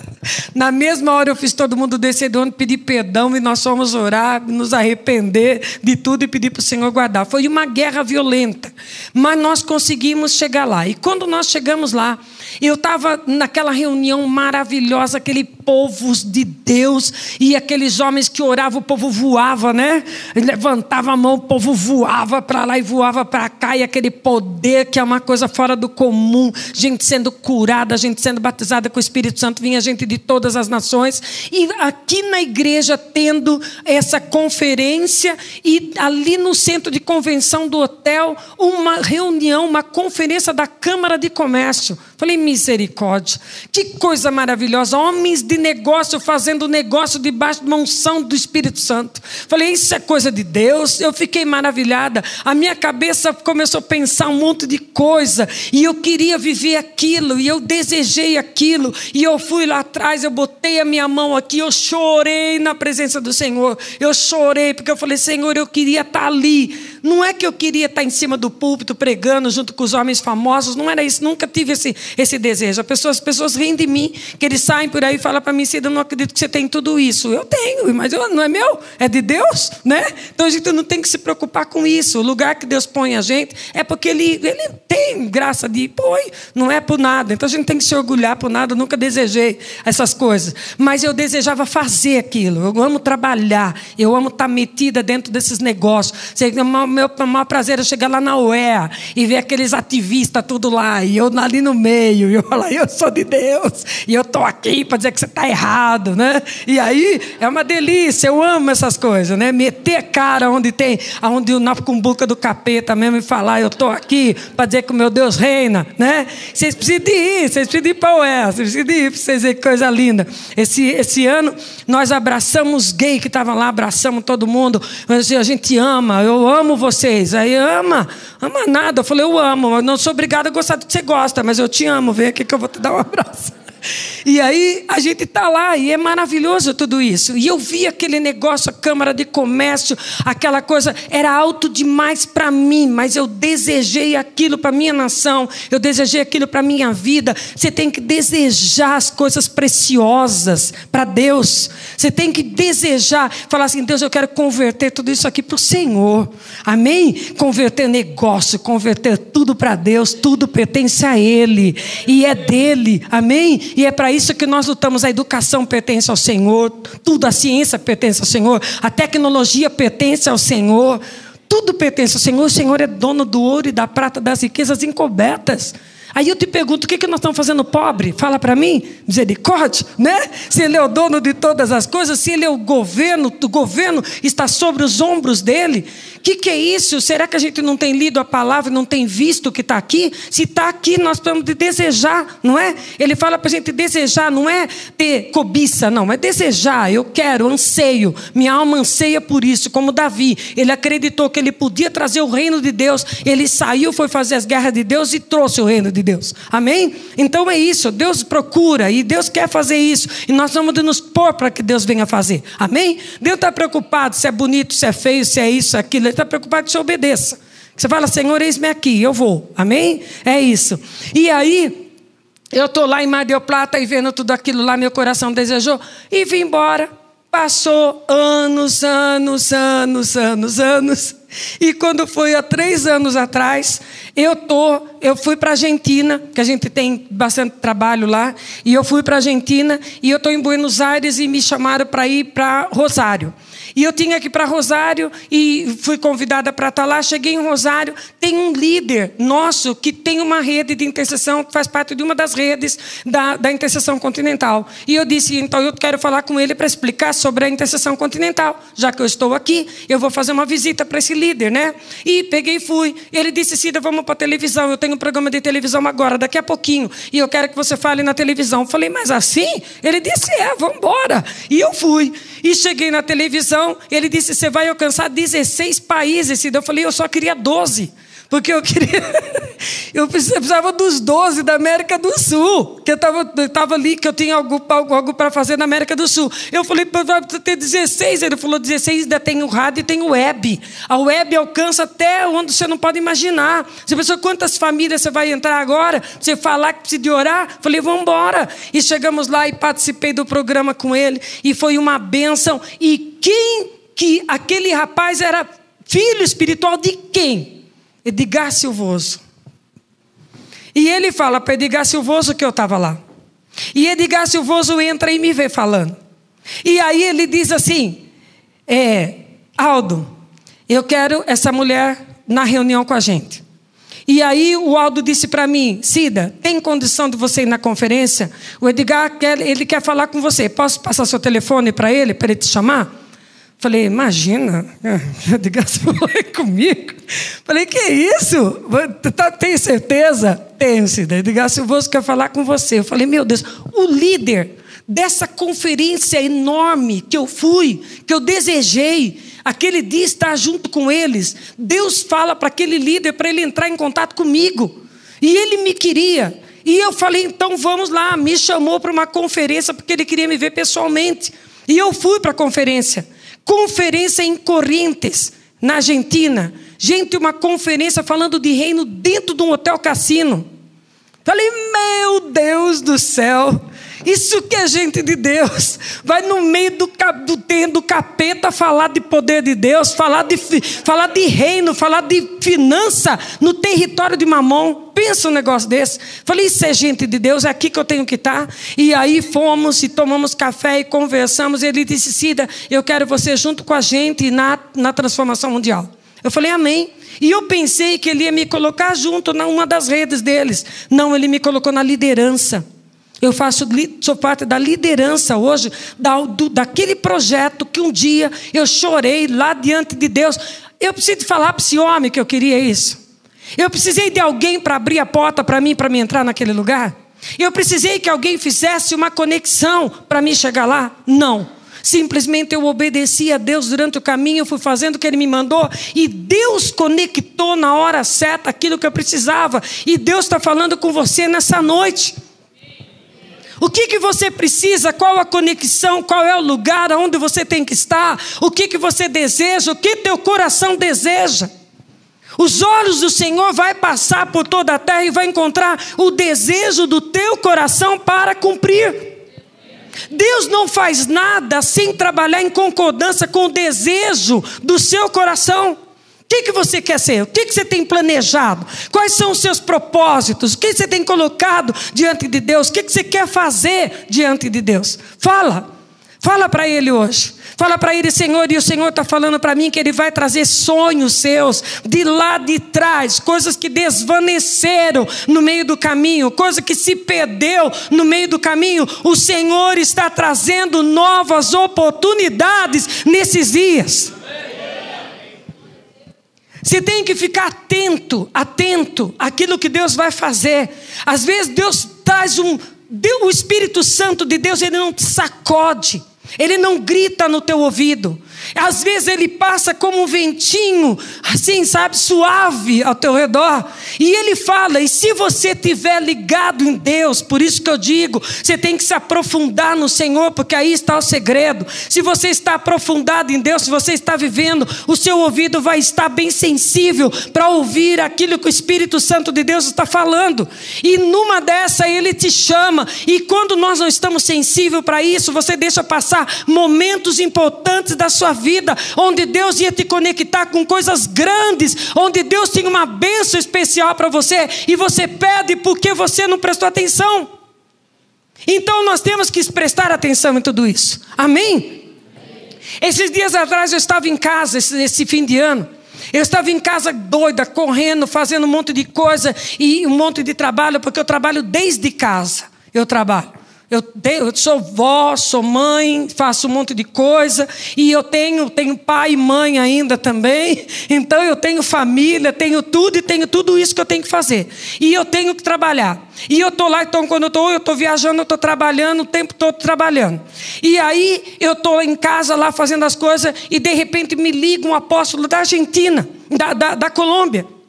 (laughs) Na mesma hora eu fiz todo mundo descer do ônibus, pedir perdão e nós fomos orar, nos arrepender de tudo e pedir para o Senhor guardar. Foi uma guerra violenta, mas nós conseguimos chegar lá. E quando nós chegamos lá, eu estava naquela reunião maravilhosa, aquele povo de Deus e aqueles homens que oravam, o povo voava, né? Levantava a mão, o povo voava para lá e voava para cá, e aquele poder que é uma coisa fora do comum, gente sendo curada, gente sendo batizada com o Espírito Santo, vinha gente de todas as nações, e aqui na igreja tendo essa conferência, e ali no centro de convenção do hotel, uma reunião, uma conferência da Câmara de Comércio. Falei, misericórdia, que coisa maravilhosa, homens de negócio fazendo negócio debaixo de uma unção do Espírito Santo. Falei, isso é coisa de Deus. Eu fiquei maravilhada. A minha cabeça começou a pensar um monte de coisa e eu queria viver aquilo e eu desejei aquilo e eu fui lá atrás, eu botei a minha mão aqui, eu chorei na presença do Senhor. Eu chorei porque eu falei, Senhor, eu queria estar ali Não é que eu queria estar em cima do púlpito pregando junto com os homens famosos, não era isso, nunca tive esse, esse desejo. As pessoas, as pessoas riem de mim, que eles saem por aí e falam para mim, Cida, eu não acredito que você tem tudo isso. Eu tenho, mas eu, não é meu, é de Deus, né? Então a gente não tem que se preocupar com isso. O lugar que Deus põe a gente é porque Ele, ele tem graça de põe, não é por nada. Então a gente tem que se orgulhar por nada, eu nunca desejei essas coisas. Mas eu desejava fazer aquilo, eu amo trabalhar, eu amo estar metida dentro desses negócios. O meu maior prazer é chegar lá na UEA e ver aqueles ativistas tudo lá, e eu ali no meio, e eu falar, eu sou de Deus, e eu estou aqui para dizer que você está errado, né? E aí é uma delícia, eu amo essas coisas, né? Meter cara onde tem, onde na cumbuca do capeta mesmo e falar, eu estou aqui para dizer que o meu Deus reina, né? Vocês precisam de ir, vocês precisam de ir para UEA, vocês precisam de ir para vocês verem que coisa linda. Esse, esse ano nós abraçamos gay que estavam lá, abraçamos todo mundo, a gente ama, eu amo vocês. Aí ama, ama nada. Eu falei, eu amo, eu não sou obrigada a gostar do que você gosta, mas eu te amo, vem aqui que eu vou te dar um (laughs) abraço. E aí a gente está lá e é maravilhoso tudo isso. E eu vi aquele negócio, a Câmara de Comércio, aquela coisa, era alto demais para mim, mas eu desejei aquilo para minha nação, eu desejei aquilo para minha vida. Você tem que desejar as coisas preciosas para Deus. Você tem que desejar, falar assim: Deus, eu quero converter tudo isso aqui para o Senhor. Amém? Converter negócio, converter tudo para Deus, tudo pertence a Ele e é dele. Amém? E é para isso que nós lutamos. A educação pertence ao Senhor, tudo, a ciência pertence ao Senhor, a tecnologia pertence ao Senhor, tudo pertence ao Senhor. O Senhor é dono do ouro e da prata, das riquezas encobertas. Aí eu te pergunto, o que, que nós estamos fazendo pobre? Fala para mim, misericórdia, né? Se ele é o dono de todas as coisas, se ele é o governo, o governo está sobre os ombros dele. O que, que é isso? Será que a gente não tem lido a palavra, não tem visto o que está aqui? Se está aqui, nós precisamos de desejar, não é? Ele fala para a gente desejar, não é ter cobiça, não, é desejar. Eu quero, anseio, minha alma anseia por isso, como Davi. Ele acreditou que ele podia trazer o reino de Deus, ele saiu, foi fazer as guerras de Deus e trouxe o reino de de Deus. Amém? Então é isso. Deus procura e Deus quer fazer isso. E nós vamos nos pôr para que Deus venha fazer. Amém? Deus está preocupado se é bonito, se é feio, se é isso, aquilo. Ele está preocupado que você obedeça. Você fala, Senhor, eis-me aqui, eu vou. Amém? É isso. E aí, eu estou lá em Mar del Plata e vendo tudo aquilo lá, meu coração desejou, e vim embora. Passou anos, anos, anos, anos, anos. E quando foi há três anos atrás, eu tô, eu fui para a Argentina, que a gente tem bastante trabalho lá, e eu fui para a Argentina e eu estou em Buenos Aires e me chamaram para ir para Rosário. E eu tinha que ir para Rosário e fui convidada para estar lá. Cheguei em Rosário, tem um líder nosso que tem uma rede de intercessão, que faz parte de uma das redes da, da intercessão continental. E eu disse, então eu quero falar com ele para explicar sobre a intercessão continental. Já que eu estou aqui, eu vou fazer uma visita para esse líder, né? E peguei e fui. Ele disse, Cida, vamos para a televisão. Eu tenho um programa de televisão agora, daqui a pouquinho. E eu quero que você fale na televisão. Eu falei, mas assim? Ele disse, é, vamos embora. E eu fui. E cheguei na televisão então, ele disse: Você vai alcançar 16 países. Eu falei: Eu só queria 12. Porque eu queria. (laughs) eu precisava dos 12 da América do Sul. Que eu estava ali, que eu tinha algo, algo, algo para fazer na América do Sul. Eu falei, vai ter 16. Ele falou: 16 ainda tem o rádio e tem o web. A web alcança até onde você não pode imaginar. Você pensou quantas famílias você vai entrar agora? Você falar que precisa de orar? Eu falei, vamos embora. E chegamos lá e participei do programa com ele. E foi uma bênção. E quem que aquele rapaz era filho espiritual de quem? Edgar Silvoso. E ele fala para Edgar Silvoso que eu estava lá. E Edgar Silvoso entra e me vê falando. E aí ele diz assim: é, Aldo, eu quero essa mulher na reunião com a gente. E aí o Aldo disse para mim, Cida, tem condição de você ir na conferência? O Edgar quer, ele quer falar com você. Posso passar seu telefone para ele, para ele te chamar? Falei, imagina, (laughs) diga (laughs) falou comigo. Falei, que isso? Tá, tem certeza? Tenho, Cida. Edgar Silvoso quer falar com você. Eu falei, meu Deus, o líder dessa conferência enorme que eu fui, que eu desejei, aquele dia estar junto com eles, Deus fala para aquele líder para ele entrar em contato comigo. E ele me queria. E eu falei, então vamos lá. Me chamou para uma conferência porque ele queria me ver pessoalmente. E eu fui para a conferência. Conferência em Corrientes, na Argentina. Gente, uma conferência falando de reino dentro de um hotel cassino. Falei, meu Deus do céu, isso que é gente de Deus. Vai no meio do, do, do capeta falar de poder de Deus, falar de, falar de reino, falar de finança no território de Mamon. Pensa um negócio desse. Falei, isso é gente de Deus, é aqui que eu tenho que estar. E aí fomos e tomamos café e conversamos. E ele disse: Cida, eu quero você junto com a gente na, na transformação mundial. Eu falei, amém. E eu pensei que ele ia me colocar junto numa das redes deles. Não, ele me colocou na liderança. Eu faço, sou parte da liderança hoje da, do, daquele projeto que um dia eu chorei lá diante de Deus. Eu preciso falar para esse homem que eu queria isso. Eu precisei de alguém para abrir a porta para mim, para me entrar naquele lugar. Eu precisei que alguém fizesse uma conexão para me chegar lá. Não. Simplesmente eu obedeci a Deus durante o caminho, eu fui fazendo o que Ele me mandou, e Deus conectou na hora certa aquilo que eu precisava, e Deus está falando com você nessa noite. O que, que você precisa? Qual a conexão? Qual é o lugar onde você tem que estar? O que, que você deseja? O que teu coração deseja? Os olhos do Senhor vai passar por toda a terra e vai encontrar o desejo do teu coração para cumprir. Deus não faz nada sem trabalhar em concordância com o desejo do seu coração. Que, que você quer ser? O que, que você tem planejado? Quais são os seus propósitos? O que você tem colocado diante de Deus? O que, que você quer fazer diante de Deus? Fala. Fala para Ele hoje. Fala para ele, Senhor, e o Senhor está falando para mim que Ele vai trazer sonhos seus de lá de trás, coisas que desvaneceram no meio do caminho, coisa que se perdeu no meio do caminho. O Senhor está trazendo novas oportunidades nesses dias. Você tem que ficar atento, atento àquilo que Deus vai fazer. Às vezes Deus traz um. O Espírito Santo de Deus, ele não te sacode. Ele não grita no teu ouvido. Às vezes ele passa como um ventinho, assim, sabe, suave ao teu redor. E ele fala: e se você estiver ligado em Deus, por isso que eu digo, você tem que se aprofundar no Senhor, porque aí está o segredo. Se você está aprofundado em Deus, se você está vivendo, o seu ouvido vai estar bem sensível para ouvir aquilo que o Espírito Santo de Deus está falando. E numa dessa ele te chama, e quando nós não estamos sensíveis para isso, você deixa passar momentos importantes da sua vida, onde Deus ia te conectar com coisas grandes, onde Deus tinha uma bênção especial para você, e você pede porque você não prestou atenção. Então nós temos que prestar atenção em tudo isso. Amém? Esses dias atrás eu estava em casa, esse, esse fim de ano. Eu estava em casa doida, correndo, fazendo um monte de coisa e um monte de trabalho, porque eu trabalho desde casa. Eu trabalho. Eu, tenho, eu sou vó, sou mãe, faço um monte de coisa, e eu tenho, tenho pai e mãe ainda também, (laughs) então eu tenho família, tenho tudo e tenho tudo isso que eu tenho que fazer. E eu tenho que trabalhar. E eu estou lá, então quando eu estou, eu estou viajando, eu estou trabalhando, o tempo todo trabalhando. E aí eu estou em casa lá fazendo as coisas, e de repente me liga um apóstolo da Argentina, da, da, da Colômbia.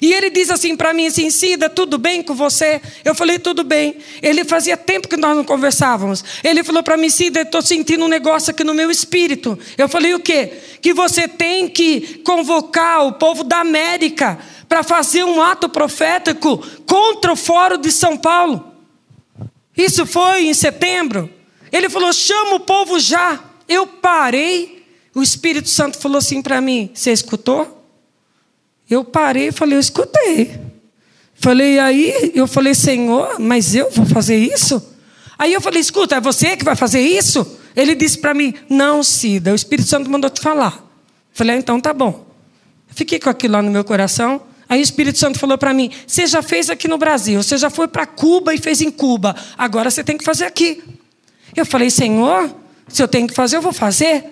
E ele diz assim para mim assim, Cida, tudo bem com você? Eu falei, tudo bem. Ele fazia tempo que nós não conversávamos. Ele falou para mim, Cida, estou sentindo um negócio aqui no meu espírito. Eu falei, o quê? Que você tem que convocar o povo da América para fazer um ato profético contra o Fórum de São Paulo. Isso foi em setembro. Ele falou, chama o povo já. Eu parei. O Espírito Santo falou assim para mim, você escutou? Eu parei e falei, eu escutei. Falei, aí eu falei, Senhor, mas eu vou fazer isso? Aí eu falei, escuta, é você que vai fazer isso? Ele disse para mim, não, Cida, o Espírito Santo mandou te falar. Falei, ah, então tá bom. Fiquei com aquilo lá no meu coração. Aí o Espírito Santo falou para mim: Você já fez aqui no Brasil, você já foi para Cuba e fez em Cuba, agora você tem que fazer aqui. Eu falei: Senhor, se eu tenho que fazer, eu vou fazer.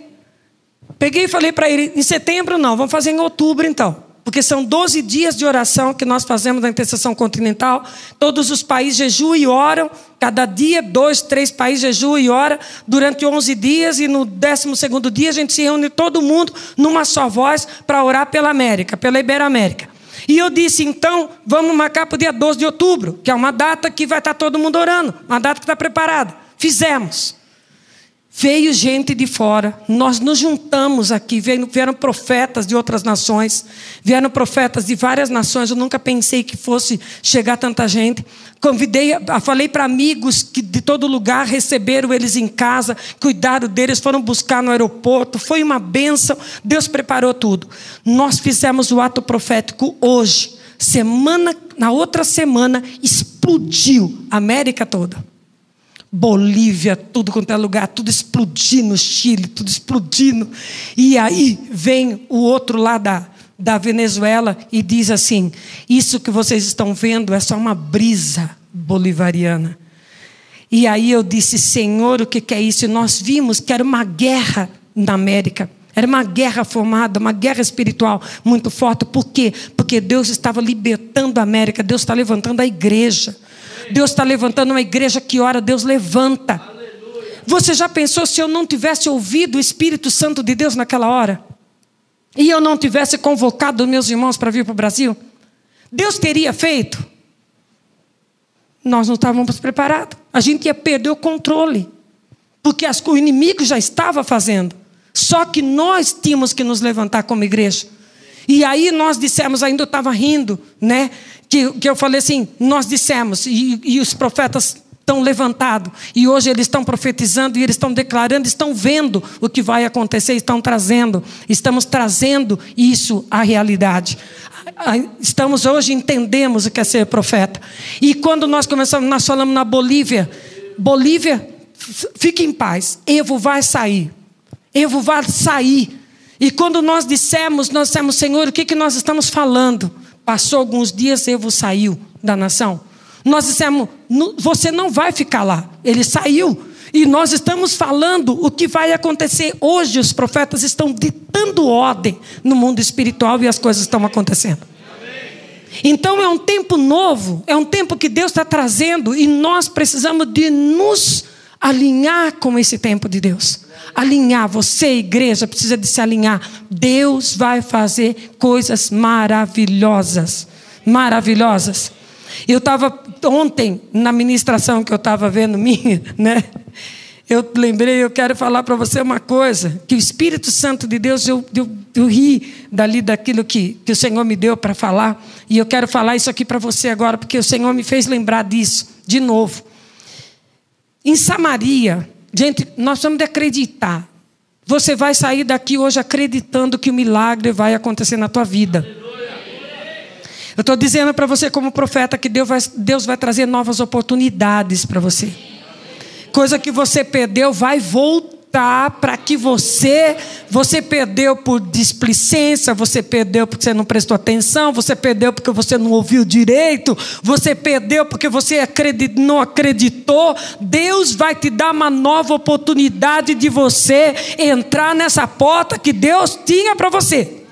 Peguei e falei para ele: Em setembro não, vamos fazer em outubro então porque são 12 dias de oração que nós fazemos na intercessão continental. Todos os países jejuam e oram. Cada dia, dois, três países jejuam e oram durante 11 dias. E no 12 dia a gente se reúne todo mundo numa só voz para orar pela América, pela Iberoamérica. E eu disse, então, vamos marcar para o dia 12 de outubro, que é uma data que vai estar todo mundo orando, uma data que está preparada. Fizemos. Veio gente de fora, nós nos juntamos aqui, vieram, profetas de outras nações, vieram profetas de várias nações, eu nunca pensei que fosse chegar tanta gente. Convidei, falei para amigos que de todo lugar receberam eles em casa, cuidaram deles, foram buscar no aeroporto, foi uma bênção, Deus preparou tudo. Nós fizemos o ato profético hoje, semana, na outra semana, explodiu a América toda. Bolívia, tudo quanto é lugar, tudo explodindo, Chile, tudo explodindo. E aí vem o outro lá da, da Venezuela e diz assim: Isso que vocês estão vendo é só uma brisa bolivariana. E aí eu disse: Senhor, o que, que é isso? E nós vimos que era uma guerra na América. Era uma guerra formada, uma guerra espiritual muito forte. Por quê? Porque Deus estava libertando a América, Deus está levantando a igreja. Deus está levantando uma igreja que ora, Deus levanta. Você já pensou se eu não tivesse ouvido o Espírito Santo de Deus naquela hora? E eu não tivesse convocado meus irmãos para vir para o Brasil? Deus teria feito? Nós não estávamos preparados. A gente ia perder o controle. Porque as, o inimigo já estava fazendo. Só que nós tínhamos que nos levantar como igreja. E aí nós dissemos, ainda eu estava rindo, né? que, que eu falei assim: nós dissemos, e, e os profetas estão levantados, e hoje eles estão profetizando, e eles estão declarando, estão vendo o que vai acontecer, estão trazendo, estamos trazendo isso à realidade. Estamos hoje, entendemos o que é ser profeta. E quando nós começamos, nós falamos na Bolívia, Bolívia, fique em paz, Evo vai sair, Evo vai sair. E quando nós dissemos, nós dissemos, Senhor, o que, que nós estamos falando? Passou alguns dias, Evo saiu da nação. Nós dissemos: você não vai ficar lá. Ele saiu. E nós estamos falando o que vai acontecer. Hoje, os profetas estão ditando ordem no mundo espiritual e as coisas estão acontecendo. Então é um tempo novo, é um tempo que Deus está trazendo e nós precisamos de nos alinhar com esse tempo de Deus alinhar. Você, igreja, precisa de se alinhar. Deus vai fazer coisas maravilhosas. Maravilhosas. Eu estava ontem, na ministração que eu estava vendo minha, (laughs) né? Eu lembrei, eu quero falar para você uma coisa: que o Espírito Santo de Deus, eu, eu, eu ri dali daquilo que, que o Senhor me deu para falar, e eu quero falar isso aqui para você agora, porque o Senhor me fez lembrar disso, de novo. Em Samaria, Gente, nós precisamos de acreditar. Você vai sair daqui hoje acreditando que o milagre vai acontecer na tua vida. Eu estou dizendo para você, como profeta, que Deus vai, Deus vai trazer novas oportunidades para você. Coisa que você perdeu vai voltar para que você, você perdeu por displicência, você perdeu porque você não prestou atenção, você perdeu porque você não ouviu direito, você perdeu porque você não acreditou. Deus vai te dar uma nova oportunidade de você entrar nessa porta que Deus tinha para você.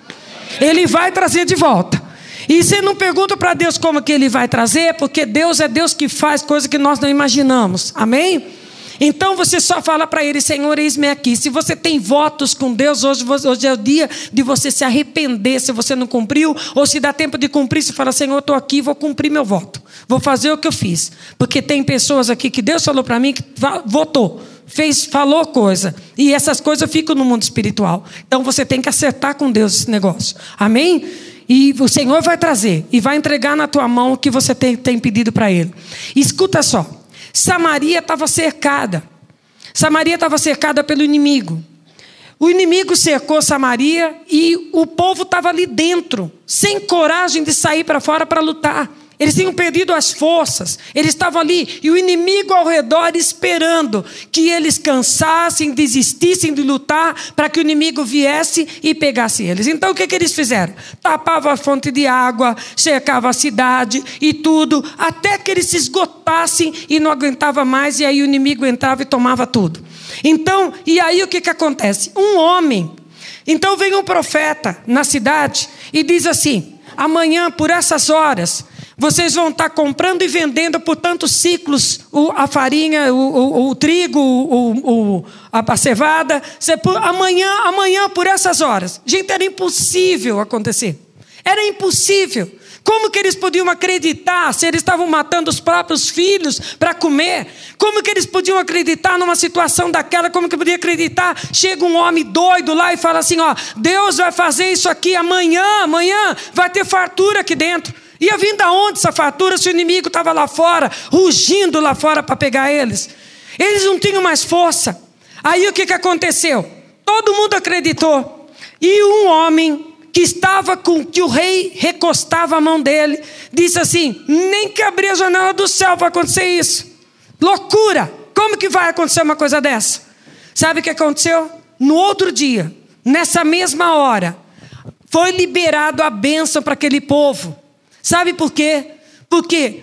Ele vai trazer de volta. E você não pergunta para Deus como que ele vai trazer, porque Deus é Deus que faz coisas que nós não imaginamos. Amém? Então você só fala para ele, Senhor, eis-me aqui. Se você tem votos com Deus, hoje, hoje é o dia de você se arrepender se você não cumpriu, ou se dá tempo de cumprir, você fala, Senhor, estou aqui, vou cumprir meu voto. Vou fazer o que eu fiz. Porque tem pessoas aqui que Deus falou para mim que votou fez, falou coisa. E essas coisas ficam no mundo espiritual. Então você tem que acertar com Deus esse negócio. Amém? E o Senhor vai trazer e vai entregar na tua mão o que você tem, tem pedido para Ele. Escuta só. Samaria estava cercada. Samaria estava cercada pelo inimigo. O inimigo cercou Samaria e o povo estava ali dentro, sem coragem de sair para fora para lutar. Eles tinham perdido as forças, eles estavam ali e o inimigo ao redor esperando que eles cansassem, desistissem de lutar para que o inimigo viesse e pegasse eles. Então o que, que eles fizeram? Tapavam a fonte de água, cercavam a cidade e tudo, até que eles se esgotassem e não aguentava mais, e aí o inimigo entrava e tomava tudo. Então, e aí o que, que acontece? Um homem, então vem um profeta na cidade e diz assim: amanhã, por essas horas, vocês vão estar comprando e vendendo por tantos ciclos a farinha, o, o, o trigo, o, a cevada. Amanhã, amanhã, por essas horas. Gente, era impossível acontecer. Era impossível. Como que eles podiam acreditar se eles estavam matando os próprios filhos para comer? Como que eles podiam acreditar numa situação daquela? Como que podia acreditar? Chega um homem doido lá e fala assim: ó, Deus vai fazer isso aqui amanhã, amanhã vai ter fartura aqui dentro. Ia vir da onde essa fartura se o inimigo estava lá fora, rugindo lá fora para pegar eles? Eles não tinham mais força. Aí o que, que aconteceu? Todo mundo acreditou. E um homem que estava com que o rei recostava a mão dele, disse assim: nem que abrir a janela do céu vai acontecer isso. Loucura! Como que vai acontecer uma coisa dessa? Sabe o que aconteceu? No outro dia, nessa mesma hora, foi liberado a bênção para aquele povo. Sabe por quê? Porque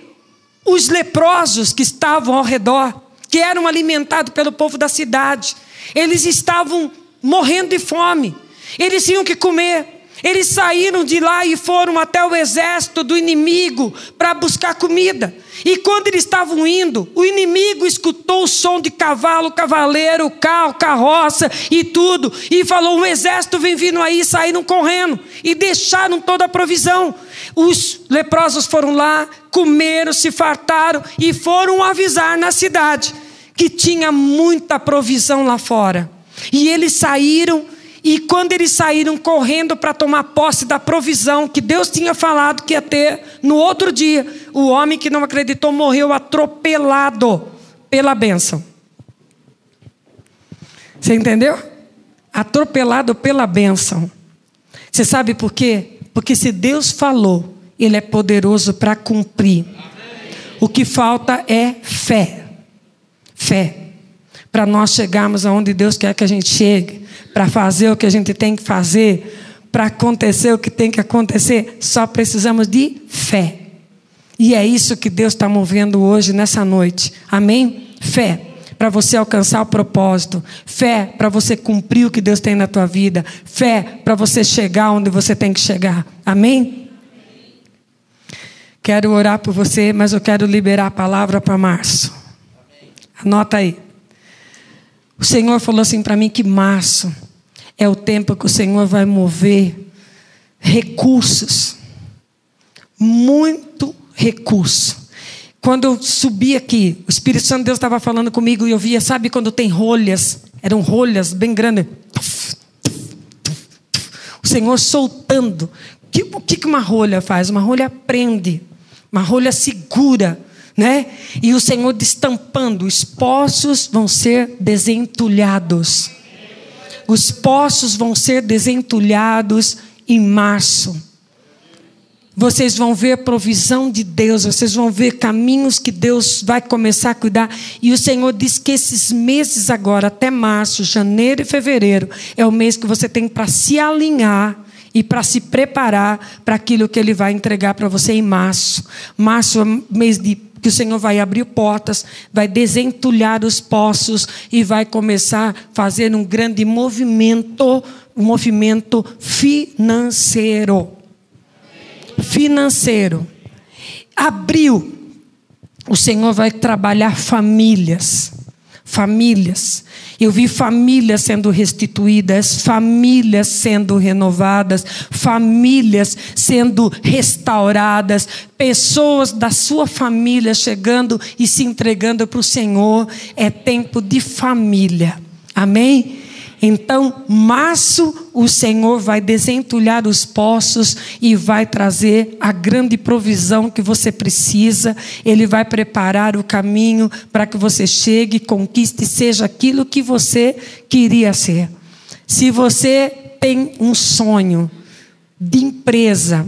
os leprosos que estavam ao redor, que eram alimentados pelo povo da cidade, eles estavam morrendo de fome, eles tinham que comer. Eles saíram de lá e foram até o exército do inimigo para buscar comida. E quando eles estavam indo, o inimigo escutou o som de cavalo, cavaleiro, carro, carroça e tudo. E falou: um exército vem vindo aí, saíram correndo. E deixaram toda a provisão. Os leprosos foram lá, comeram, se fartaram e foram avisar na cidade que tinha muita provisão lá fora. E eles saíram e quando eles saíram correndo para tomar posse da provisão que Deus tinha falado que ia ter, no outro dia, o homem que não acreditou morreu atropelado pela bênção. Você entendeu? Atropelado pela bênção. Você sabe por quê? Porque se Deus falou, Ele é poderoso para cumprir. O que falta é fé. Fé. Para nós chegarmos aonde Deus quer que a gente chegue para fazer o que a gente tem que fazer, para acontecer o que tem que acontecer, só precisamos de fé. E é isso que Deus está movendo hoje, nessa noite. Amém? Fé. Para você alcançar o propósito, fé para você cumprir o que Deus tem na tua vida, fé para você chegar onde você tem que chegar. Amém? Quero orar por você, mas eu quero liberar a palavra para março. Anota aí. O Senhor falou assim para mim que março é o tempo que o Senhor vai mover recursos. Muito recurso. Quando eu subi aqui, o Espírito Santo de Deus estava falando comigo e eu via, sabe quando tem rolhas? Eram rolhas bem grandes. O Senhor soltando. O que uma rolha faz? Uma rolha prende, uma rolha segura né? E o Senhor destampando, os poços vão ser desentulhados. Os poços vão ser desentulhados em março. Vocês vão ver provisão de Deus, vocês vão ver caminhos que Deus vai começar a cuidar. E o Senhor diz que esses meses agora, até março, janeiro e fevereiro, é o mês que você tem para se alinhar e para se preparar para aquilo que Ele vai entregar para você em março. Março é mês de que o Senhor vai abrir portas, vai desentulhar os poços e vai começar a fazer um grande movimento, um movimento financeiro. Financeiro. Abriu. O Senhor vai trabalhar famílias famílias. Eu vi famílias sendo restituídas, famílias sendo renovadas, famílias sendo restauradas, pessoas da sua família chegando e se entregando para o Senhor. É tempo de família. Amém? Então, março, o Senhor vai desentulhar os poços e vai trazer a grande provisão que você precisa. Ele vai preparar o caminho para que você chegue, conquiste, seja aquilo que você queria ser. Se você tem um sonho de empresa,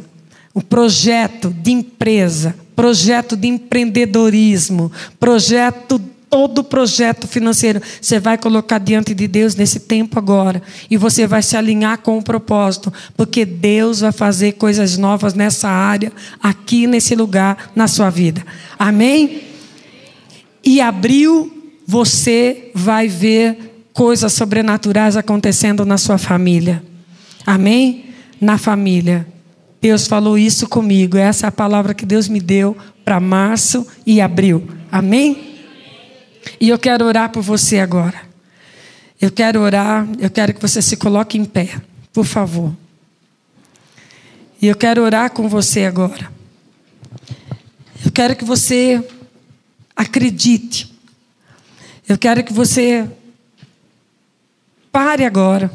um projeto de empresa, projeto de empreendedorismo, projeto todo projeto financeiro, você vai colocar diante de Deus nesse tempo agora. E você vai se alinhar com o propósito, porque Deus vai fazer coisas novas nessa área, aqui nesse lugar, na sua vida. Amém? E abril, você vai ver coisas sobrenaturais acontecendo na sua família. Amém? Na família. Deus falou isso comigo. Essa é a palavra que Deus me deu para março e abril. Amém? E eu quero orar por você agora. Eu quero orar, eu quero que você se coloque em pé, por favor. E eu quero orar com você agora. Eu quero que você acredite. Eu quero que você pare agora.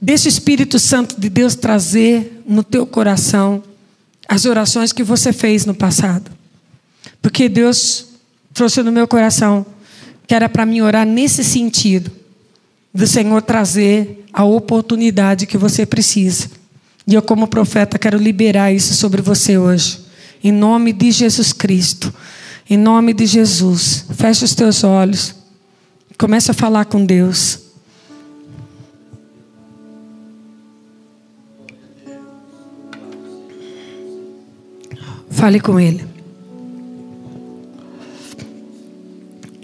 Deixe o Espírito Santo de Deus trazer no teu coração as orações que você fez no passado. Porque Deus trouxe no meu coração que era para mim orar nesse sentido, do Senhor trazer a oportunidade que você precisa. E eu, como profeta, quero liberar isso sobre você hoje. Em nome de Jesus Cristo. Em nome de Jesus. Feche os teus olhos. Comece a falar com Deus. Fale com Ele.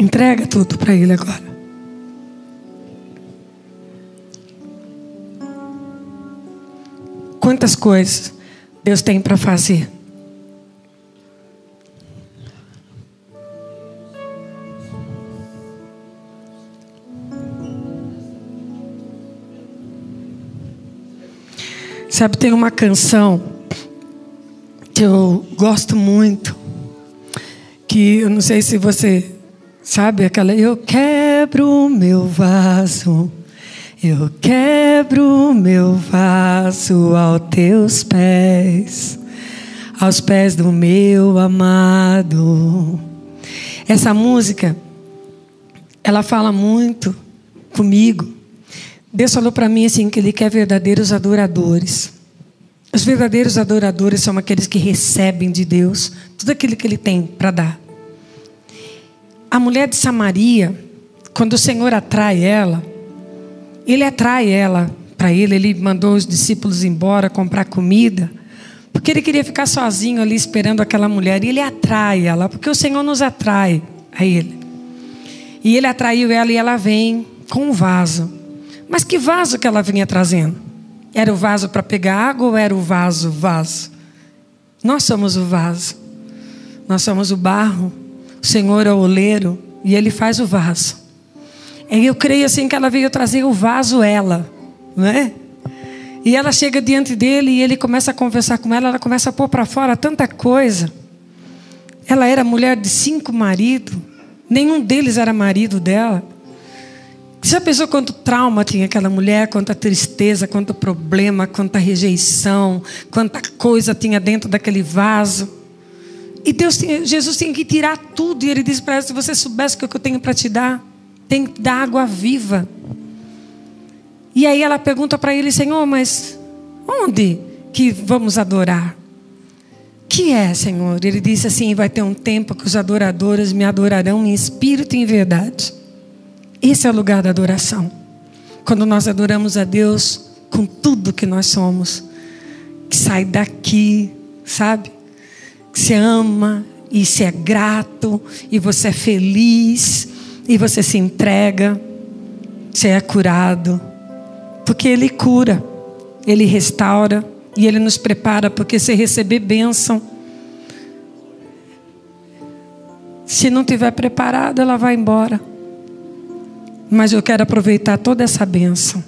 Entrega tudo para Ele agora. Quantas coisas Deus tem para fazer. Sabe, tem uma canção que eu gosto muito, que eu não sei se você sabe, aquela eu quebro meu vaso, eu quebro meu vaso aos teus pés, aos pés do meu amado. Essa música, ela fala muito comigo. Deus falou para mim assim que Ele quer verdadeiros adoradores. Os verdadeiros adoradores são aqueles que recebem de Deus tudo aquilo que Ele tem para dar. A mulher de Samaria, quando o Senhor atrai ela, Ele atrai ela para Ele, Ele mandou os discípulos embora comprar comida, porque Ele queria ficar sozinho ali esperando aquela mulher, e Ele atrai ela, porque o Senhor nos atrai a Ele. E Ele atraiu ela e ela vem com um vaso. Mas que vaso que ela vinha trazendo? Era o vaso para pegar água ou era o vaso vaso? Nós somos o vaso. Nós somos o barro. O Senhor é o oleiro e ele faz o vaso. E eu creio assim que ela veio trazer o vaso ela, não é? E ela chega diante dele e ele começa a conversar com ela, ela começa a pôr para fora tanta coisa. Ela era mulher de cinco maridos, nenhum deles era marido dela. Já pensou quanto trauma tinha aquela mulher, quanta tristeza, quanto problema, quanta rejeição, quanta coisa tinha dentro daquele vaso. E Deus Jesus tinha que tirar tudo. E ele disse para ela: se você soubesse o que eu tenho para te dar, tem que dar água viva. E aí ela pergunta para ele: Senhor, mas onde que vamos adorar? Que é, Senhor? Ele disse assim: vai ter um tempo que os adoradores me adorarão em espírito e em verdade. Esse é o lugar da adoração. Quando nós adoramos a Deus com tudo que nós somos, que sai daqui, sabe? Que você ama e se é grato e você é feliz e você se entrega, você é curado, porque Ele cura, Ele restaura e Ele nos prepara, porque se receber bênção, se não tiver preparado, ela vai embora. Mas eu quero aproveitar toda essa bênção.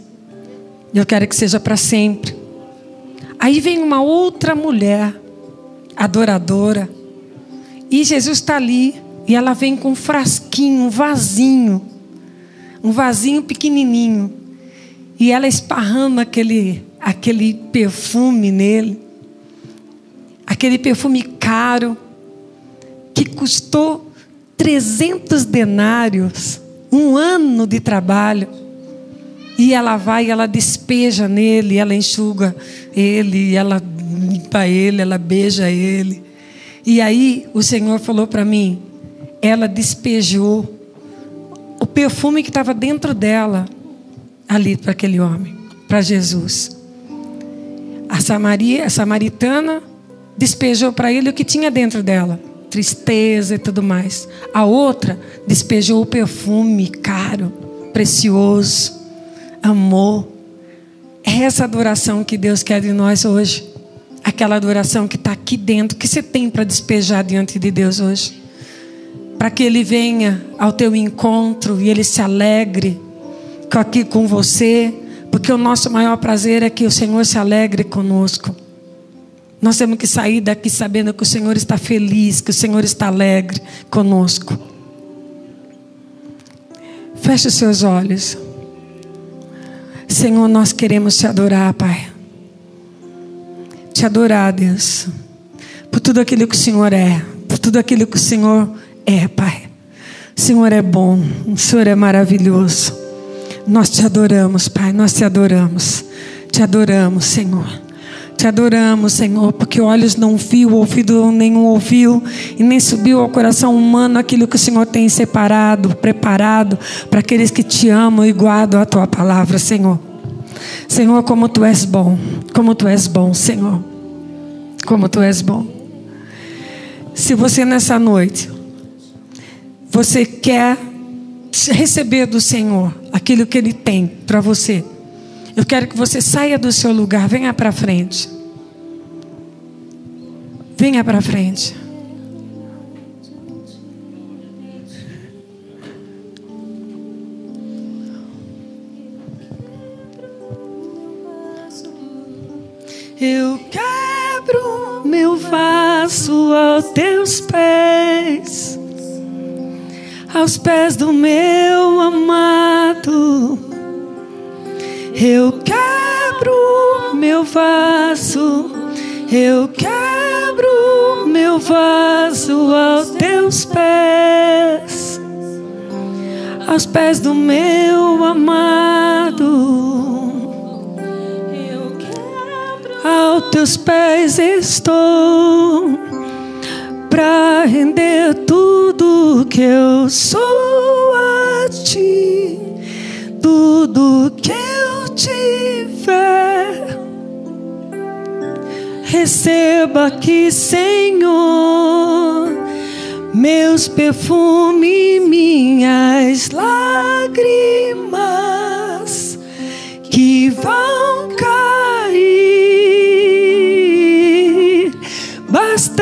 Eu quero que seja para sempre. Aí vem uma outra mulher, adoradora. E Jesus está ali. E ela vem com um frasquinho, um vasinho. Um vasinho pequenininho. E ela esparrama aquele, aquele perfume nele. Aquele perfume caro. Que custou 300 denários um ano de trabalho. E ela vai, ela despeja nele, ela enxuga ele, ela limpa ele, ela beija ele. E aí o Senhor falou para mim, ela despejou o perfume que estava dentro dela ali para aquele homem, para Jesus. A Samaria, a samaritana despejou para ele o que tinha dentro dela tristeza e tudo mais. A outra despejou o perfume caro, precioso, amor. É essa adoração que Deus quer de nós hoje. Aquela adoração que está aqui dentro, que você tem para despejar diante de Deus hoje. Para que Ele venha ao teu encontro e Ele se alegre aqui com você, porque o nosso maior prazer é que o Senhor se alegre conosco. Nós temos que sair daqui sabendo que o Senhor está feliz, que o Senhor está alegre conosco. Feche os seus olhos. Senhor, nós queremos te adorar, Pai. Te adorar, Deus. Por tudo aquilo que o Senhor é. Por tudo aquilo que o Senhor é, Pai. O Senhor é bom. O Senhor é maravilhoso. Nós te adoramos, Pai. Nós te adoramos. Te adoramos, Senhor. Te adoramos, Senhor, porque olhos não viu, ouvido nenhum ouviu, e nem subiu ao coração humano aquilo que o Senhor tem separado, preparado para aqueles que te amam e guardam a tua palavra, Senhor. Senhor, como tu és bom, como tu és bom, Senhor. Como tu és bom. Se você nessa noite, você quer receber do Senhor aquilo que Ele tem para você. Eu quero que você saia do seu lugar, venha para frente. Venha para frente. Eu quebro meu vaso aos teus pés, aos pés do meu amado. Eu quebro meu vaso, eu quebro meu vaso aos teus pés, aos pés do meu amado. Aos teus pés estou para render tudo que eu sou a ti, tudo que eu tiver. Receba aqui, Senhor, meus perfumes, minhas lágrimas que vão cair.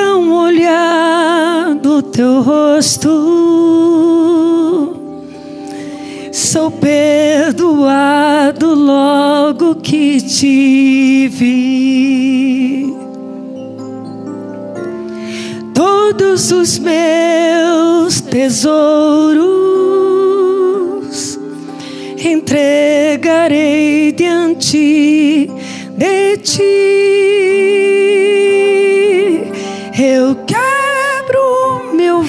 Um olhar do teu rosto. Sou perdoado logo que te vi. Todos os meus tesouros entregarei diante de ti.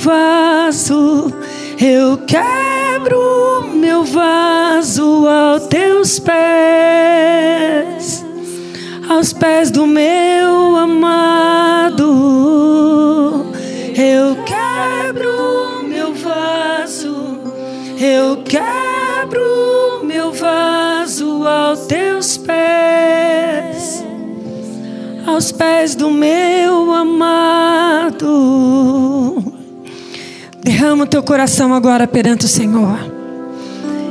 Vaso, eu quebro meu vaso aos teus pés, aos pés do meu amado. Eu quebro meu vaso, eu quebro meu vaso aos teus pés, aos pés do meu amado. Derrama o teu coração agora perante o Senhor.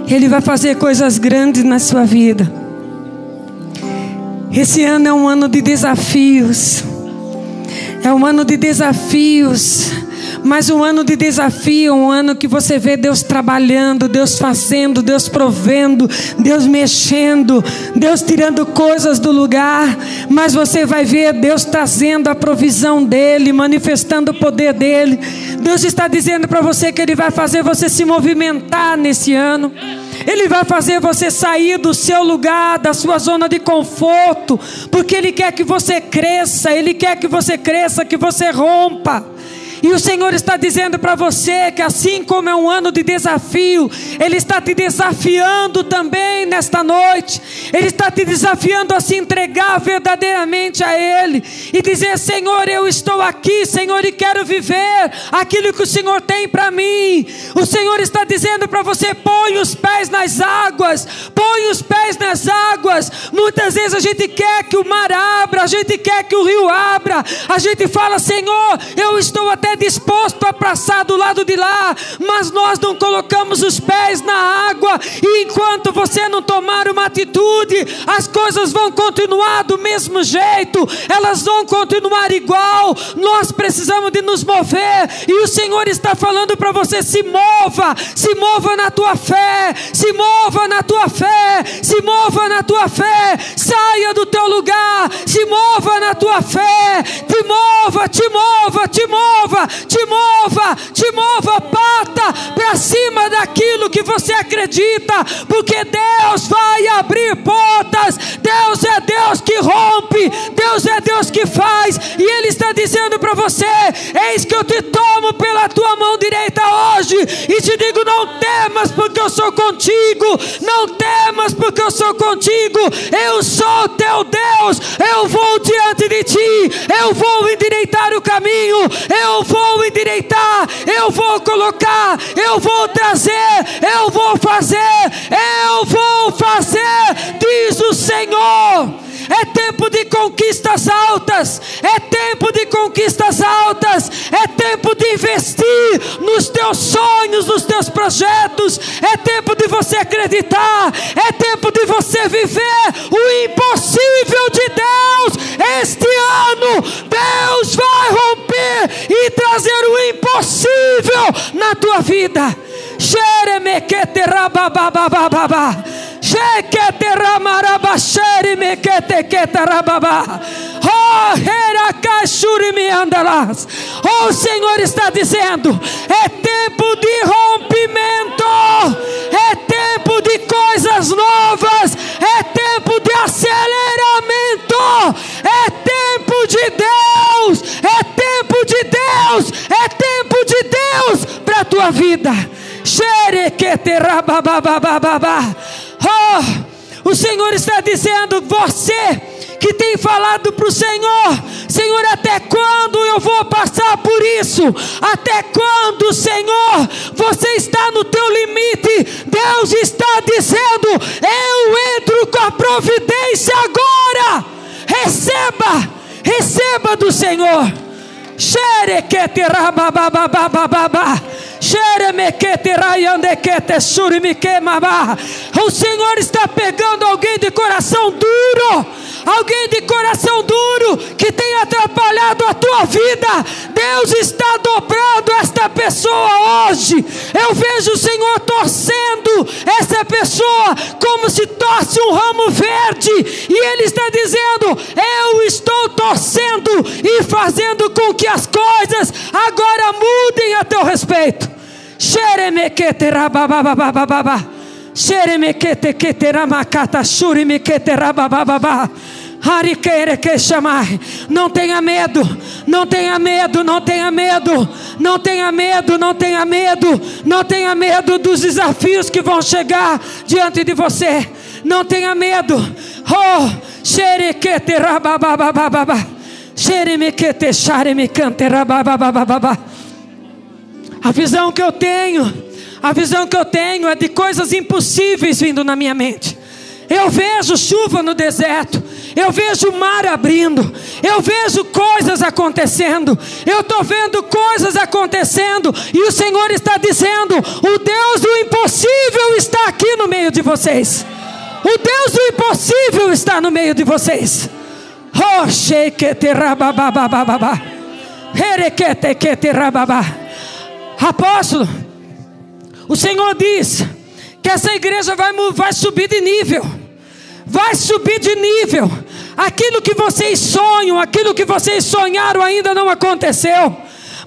Ele vai fazer coisas grandes na sua vida. Esse ano é um ano de desafios. É um ano de desafios. Mas um ano de desafio, um ano que você vê Deus trabalhando, Deus fazendo, Deus provendo, Deus mexendo, Deus tirando coisas do lugar. Mas você vai ver Deus trazendo a provisão dEle, manifestando o poder dEle. Deus está dizendo para você que Ele vai fazer você se movimentar nesse ano. Ele vai fazer você sair do seu lugar, da sua zona de conforto, porque Ele quer que você cresça, Ele quer que você cresça, que você rompa. E o Senhor está dizendo para você que, assim como é um ano de desafio, Ele está te desafiando também nesta noite. Ele está te desafiando a se entregar verdadeiramente a Ele e dizer: Senhor, eu estou aqui, Senhor, e quero viver aquilo que o Senhor tem para mim. O Senhor está dizendo para você: põe os pés nas águas, põe os pés nas águas. Muitas vezes a gente quer que o mar abra, a gente quer que o rio abra, a gente fala: Senhor, eu estou até é disposto a passar do lado de lá, mas nós não colocamos os pés na água, e enquanto você não tomar uma atitude, as coisas vão continuar do mesmo jeito, elas vão continuar igual. Nós precisamos de nos mover, e o Senhor está falando para você: se mova, se mova na tua fé, se mova na tua fé, se mova na tua fé, saia do teu lugar, se mova na tua fé, te mova, te mova, te mova, te mova, te mova, pata para cima daquilo que você acredita, porque Deus vai abrir portas, Deus é Deus que rompe, Deus é Deus que faz, e Ele está dizendo para você: eis que eu te tomo pela tua mão direita hoje, e te digo: não temas, porque eu sou contigo, não temas, porque eu sou contigo, eu sou teu Deus, eu vou diante de ti, eu vou endireitar o caminho, eu vou endireitar, eu vou colocar, eu vou trazer, eu vou fazer, eu vou fazer, diz o Senhor. É tempo de conquistas altas, é tempo de conquistas altas, é tempo de investir nos teus sonhos, nos teus projetos, é tempo de você acreditar, é tempo de você viver o impossível de Deus. Este ano, Deus trazer o impossível na tua vida. Xeremequete rabababababá. Oh, o Senhor está dizendo: é tempo de rompimento, é tempo de coisas novas, é tempo de aceleramento, é tempo de Deus, é tempo de Deus, é tempo de Deus para a tua vida. Xerequeterabababababá. Oh, o Senhor está dizendo: você que tem falado para o Senhor: Senhor, até quando eu vou passar por isso? Até quando, Senhor, você está no teu limite? Deus está dizendo: eu entro com a providência agora. Receba, receba do Senhor. O Senhor está pegando alguém de coração duro, alguém de coração duro que tem atrapalhado a tua vida. Deus está dobrando esta pessoa hoje. Eu vejo o Senhor torcendo essa pessoa como se torce um ramo verde, e Ele está dizendo: Eu estou torcendo e fazendo com que as coisas agora mudem a teu respeito. Xeremequete rababababababa. Xeremequete queteramakata shurimequete rababababa. Não tenha medo, não tenha medo, não tenha medo, não tenha medo, não tenha medo, não tenha medo dos desafios que vão chegar diante de você. Não tenha medo. Oh, xerequete rabababababa. A visão que eu tenho, a visão que eu tenho é de coisas impossíveis vindo na minha mente. Eu vejo chuva no deserto, eu vejo o mar abrindo, eu vejo coisas acontecendo, eu estou vendo coisas acontecendo, e o Senhor está dizendo: o Deus do impossível está aqui no meio de vocês. O Deus do impossível está no meio de vocês. Apóstolo, o Senhor diz que essa igreja vai, vai subir de nível. Vai subir de nível. Aquilo que vocês sonham, aquilo que vocês sonharam ainda não aconteceu.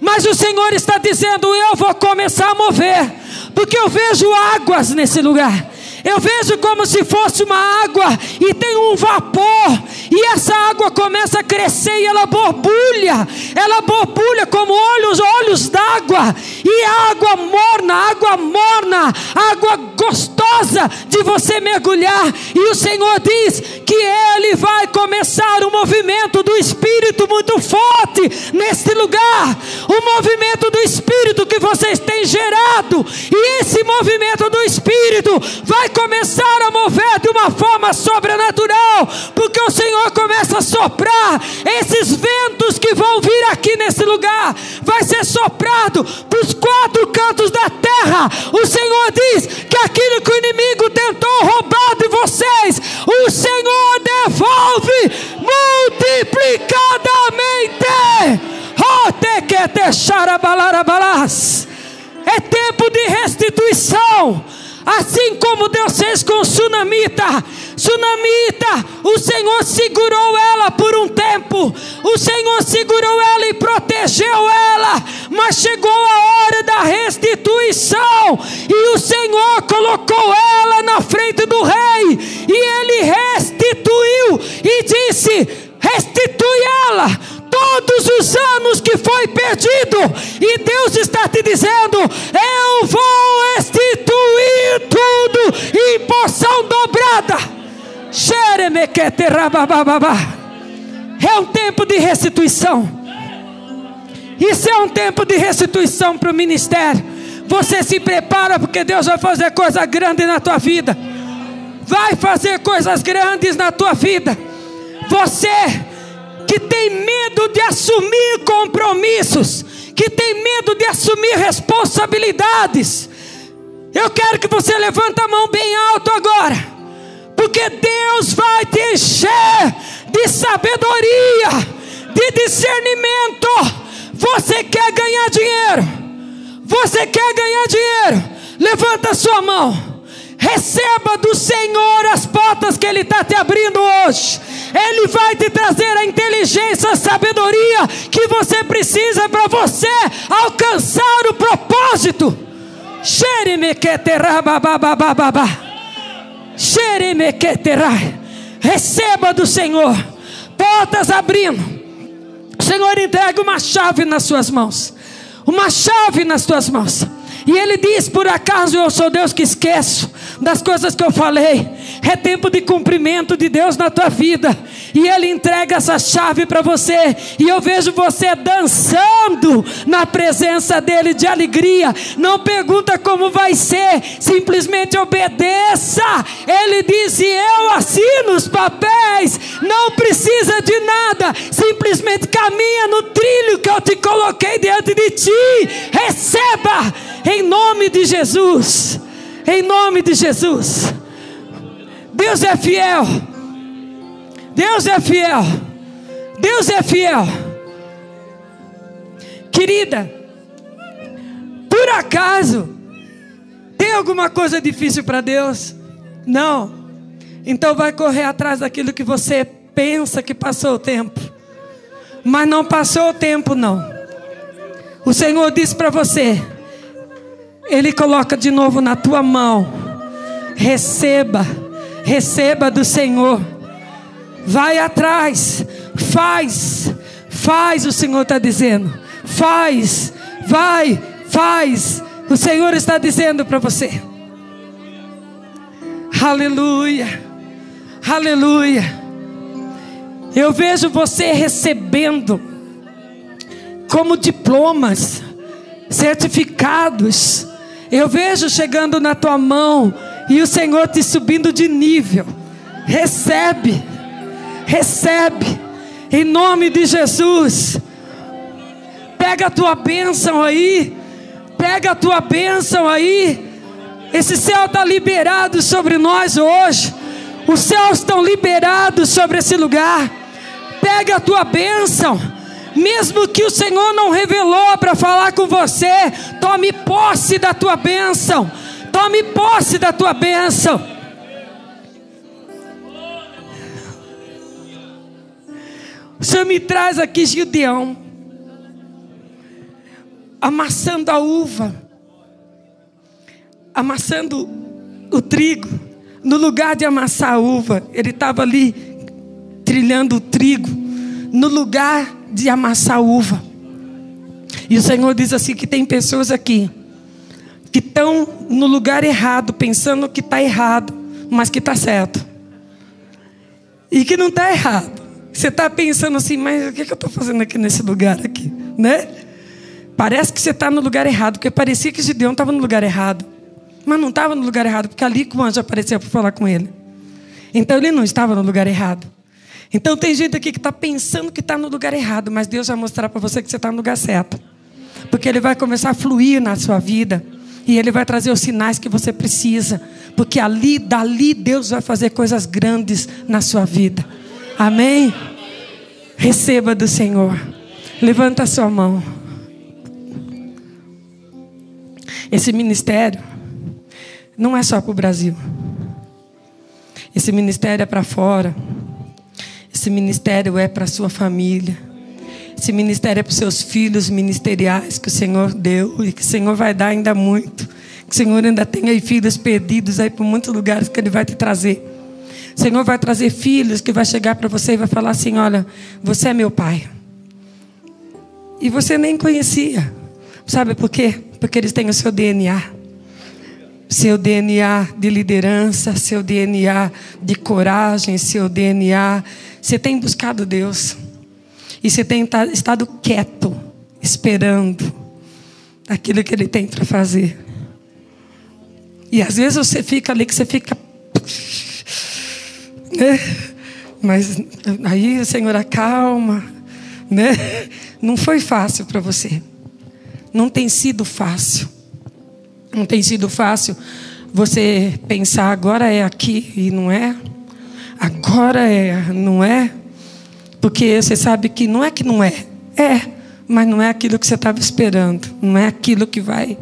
Mas o Senhor está dizendo: Eu vou começar a mover, porque eu vejo águas nesse lugar. Eu vejo como se fosse uma água e tem um vapor, e essa água começa a crescer e ela borbulha, ela borbulha como olhos, olhos d'água, e água morna, água morna, água gostosa de você mergulhar. E o Senhor diz que Ele vai começar um movimento do Espírito muito forte neste lugar, o movimento do Espírito que vocês têm gerado, e esse movimento do Espírito vai começar a mover de uma forma sobrenatural, porque o Senhor começa a soprar esses ventos que vão vir aqui nesse lugar vai ser soprado para os quatro cantos da terra. O Senhor diz que aquilo que o inimigo tentou roubar de vocês, o Senhor devolve multiplicadamente. É tempo de restituição. Assim como Deus fez com o Sunamita. Sunamita, o Senhor segurou ela por um tempo. O Senhor segurou ela e protegeu ela. Mas chegou a hora da restituição. E o Senhor colocou ela na frente do rei. E ele restituiu e disse: restitui ela todos os anos que foi perdido, e Deus está te dizendo: Eu vou restituir tudo em porção dobrada. É um tempo de restituição. Isso é um tempo de restituição para o ministério. Você se prepara porque Deus vai fazer coisa grande na tua vida. Vai fazer coisas grandes na tua vida. Você que tem medo de assumir compromissos, que tem medo de assumir responsabilidades. Eu quero que você levante a mão bem alto agora, porque Deus vai te encher de sabedoria, de discernimento. Você quer ganhar dinheiro? Você quer ganhar dinheiro? Levanta sua mão. Receba do Senhor as portas que Ele está te abrindo hoje. Ele vai te trazer a inteligência, a sabedoria que você precisa para você alcançar o propósito. Receba do Senhor, portas abrindo. O Senhor entrega uma chave nas suas mãos, uma chave nas tuas mãos. E ele diz: Por acaso eu sou Deus que esqueço das coisas que eu falei? É tempo de cumprimento de Deus na tua vida. E ele entrega essa chave para você. E eu vejo você dançando na presença dele de alegria. Não pergunta como vai ser, simplesmente obedeça. Ele diz: e eu assino os papéis. Não precisa de nada, simplesmente caminha no trilho que eu te coloquei diante de ti. Receba em nome de Jesus. Em nome de Jesus. Deus é fiel. Deus é fiel. Deus é fiel. Querida, por acaso tem alguma coisa difícil para Deus? Não. Então vai correr atrás daquilo que você pensa que passou o tempo. Mas não passou o tempo não. O Senhor disse para você: ele coloca de novo na tua mão. Receba, receba do Senhor. Vai atrás, faz, faz, o Senhor está dizendo. Faz, vai, faz. O Senhor está dizendo para você. Aleluia, aleluia. Eu vejo você recebendo como diplomas, certificados eu vejo chegando na tua mão e o Senhor te subindo de nível. Recebe, recebe, em nome de Jesus. Pega a tua bênção aí, pega a tua bênção aí. Esse céu está liberado sobre nós hoje. Os céus estão liberados sobre esse lugar. Pega a tua bênção mesmo que o Senhor não revelou para falar com você, tome posse da tua bênção. Tome posse da tua bênção. O Senhor me traz aqui Gideão, amassando a uva, amassando o trigo. No lugar de amassar a uva, ele estava ali trilhando o trigo. No lugar de amassar uva. E o Senhor diz assim: que tem pessoas aqui que estão no lugar errado, pensando que está errado, mas que está certo. E que não está errado. Você está pensando assim, mas o que, que eu estou fazendo aqui nesse lugar aqui? Né? Parece que você está no lugar errado, porque parecia que Gideão estava no lugar errado. Mas não estava no lugar errado, porque ali que o anjo apareceu para falar com ele. Então ele não estava no lugar errado. Então tem gente aqui que está pensando que está no lugar errado, mas Deus vai mostrar para você que você está no lugar certo. Porque Ele vai começar a fluir na sua vida. E Ele vai trazer os sinais que você precisa. Porque ali, dali, Deus vai fazer coisas grandes na sua vida. Amém? Receba do Senhor. Levanta a sua mão. Esse ministério não é só para o Brasil. Esse ministério é para fora. Esse ministério é para a sua família. Esse ministério é para os seus filhos ministeriais que o Senhor deu e que o Senhor vai dar ainda muito. Que o Senhor ainda tem aí filhos perdidos aí por muitos lugares que Ele vai te trazer. O Senhor vai trazer filhos que vai chegar para você e vai falar assim: Olha, você é meu pai. E você nem conhecia. Sabe por quê? Porque eles têm o seu DNA. Seu DNA de liderança, seu DNA de coragem, seu DNA. Você tem buscado Deus. E você tem estado quieto, esperando aquilo que Ele tem para fazer. E às vezes você fica ali que você fica né? Mas aí o Senhor acalma, né? Não foi fácil para você. Não tem sido fácil. Não tem sido fácil você pensar agora é aqui e não é. Agora é, não é. Porque você sabe que não é que não é. É, mas não é aquilo que você estava esperando. Não é aquilo que vai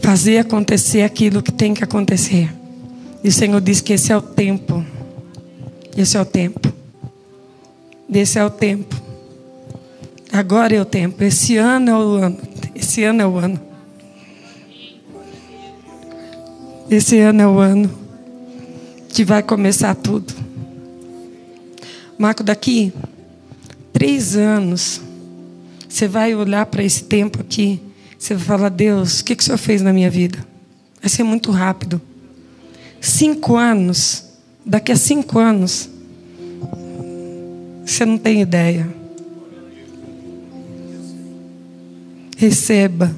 fazer acontecer aquilo que tem que acontecer. E o Senhor diz que esse é o tempo esse é o tempo. Esse é o tempo. Agora é o tempo. Esse ano é o ano. Esse ano é o ano. Esse ano é o ano que vai começar tudo. Marco, daqui três anos, você vai olhar para esse tempo aqui, você vai falar: Deus, o que, que o Senhor fez na minha vida? Vai ser muito rápido. Cinco anos Daqui a cinco anos, você não tem ideia. Receba.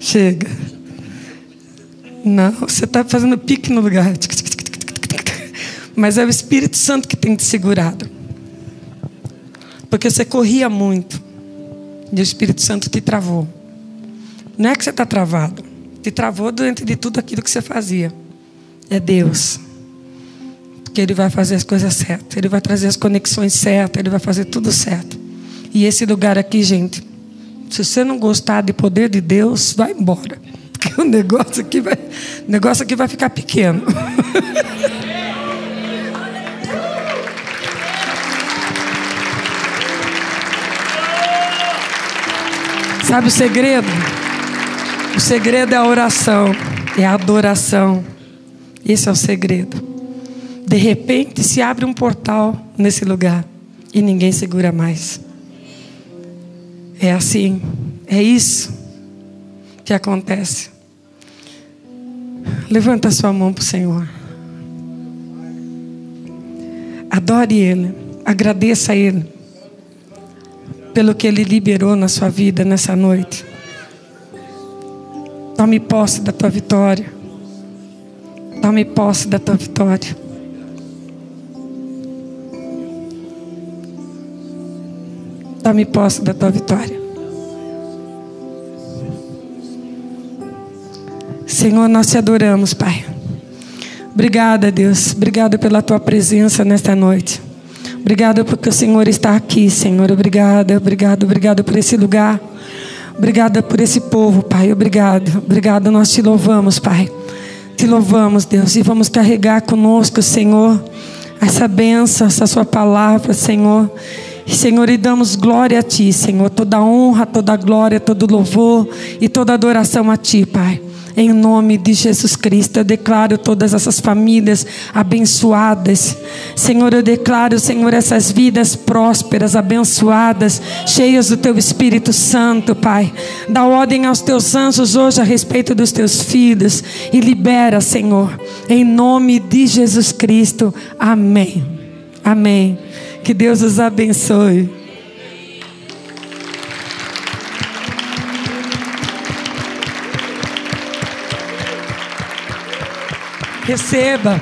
Chega. Não, você está fazendo pique no lugar. Mas é o Espírito Santo que tem te segurado. Porque você corria muito. E o Espírito Santo te travou. Não é que você está travado te travou diante de tudo aquilo que você fazia. É Deus. Porque Ele vai fazer as coisas certas. Ele vai trazer as conexões certas. Ele vai fazer tudo certo. E esse lugar aqui, gente, se você não gostar de poder de Deus, vai embora. (laughs) Porque o negócio aqui vai, o negócio aqui vai ficar pequeno. (laughs) Sabe o segredo? O segredo é a oração, é a adoração. Esse é o segredo. De repente se abre um portal nesse lugar e ninguém segura mais. É assim, é isso que acontece. Levanta sua mão para o Senhor. Adore Ele, agradeça a Ele pelo que Ele liberou na sua vida nessa noite. Tome posse da tua vitória. Tome posse da tua vitória. Tome posse da tua vitória. Senhor, nós te adoramos, Pai. Obrigada, Deus. Obrigada pela tua presença nesta noite. Obrigada porque o Senhor está aqui, Senhor. Obrigada, obrigado, obrigado por esse lugar. Obrigada por esse povo, Pai. Obrigado. Obrigado. Nós te louvamos, Pai. Te louvamos, Deus. E vamos carregar conosco, Senhor, essa benção, essa Sua palavra, Senhor. Senhor, e damos glória a Ti, Senhor. Toda honra, toda glória, todo louvor e toda adoração a Ti, Pai. Em nome de Jesus Cristo, eu declaro todas essas famílias abençoadas. Senhor, eu declaro, Senhor, essas vidas prósperas, abençoadas, cheias do Teu Espírito Santo, Pai. Dá ordem aos Teus anjos hoje a respeito dos Teus filhos e libera, Senhor, em nome de Jesus Cristo. Amém. Amém. Que Deus os abençoe. Receba.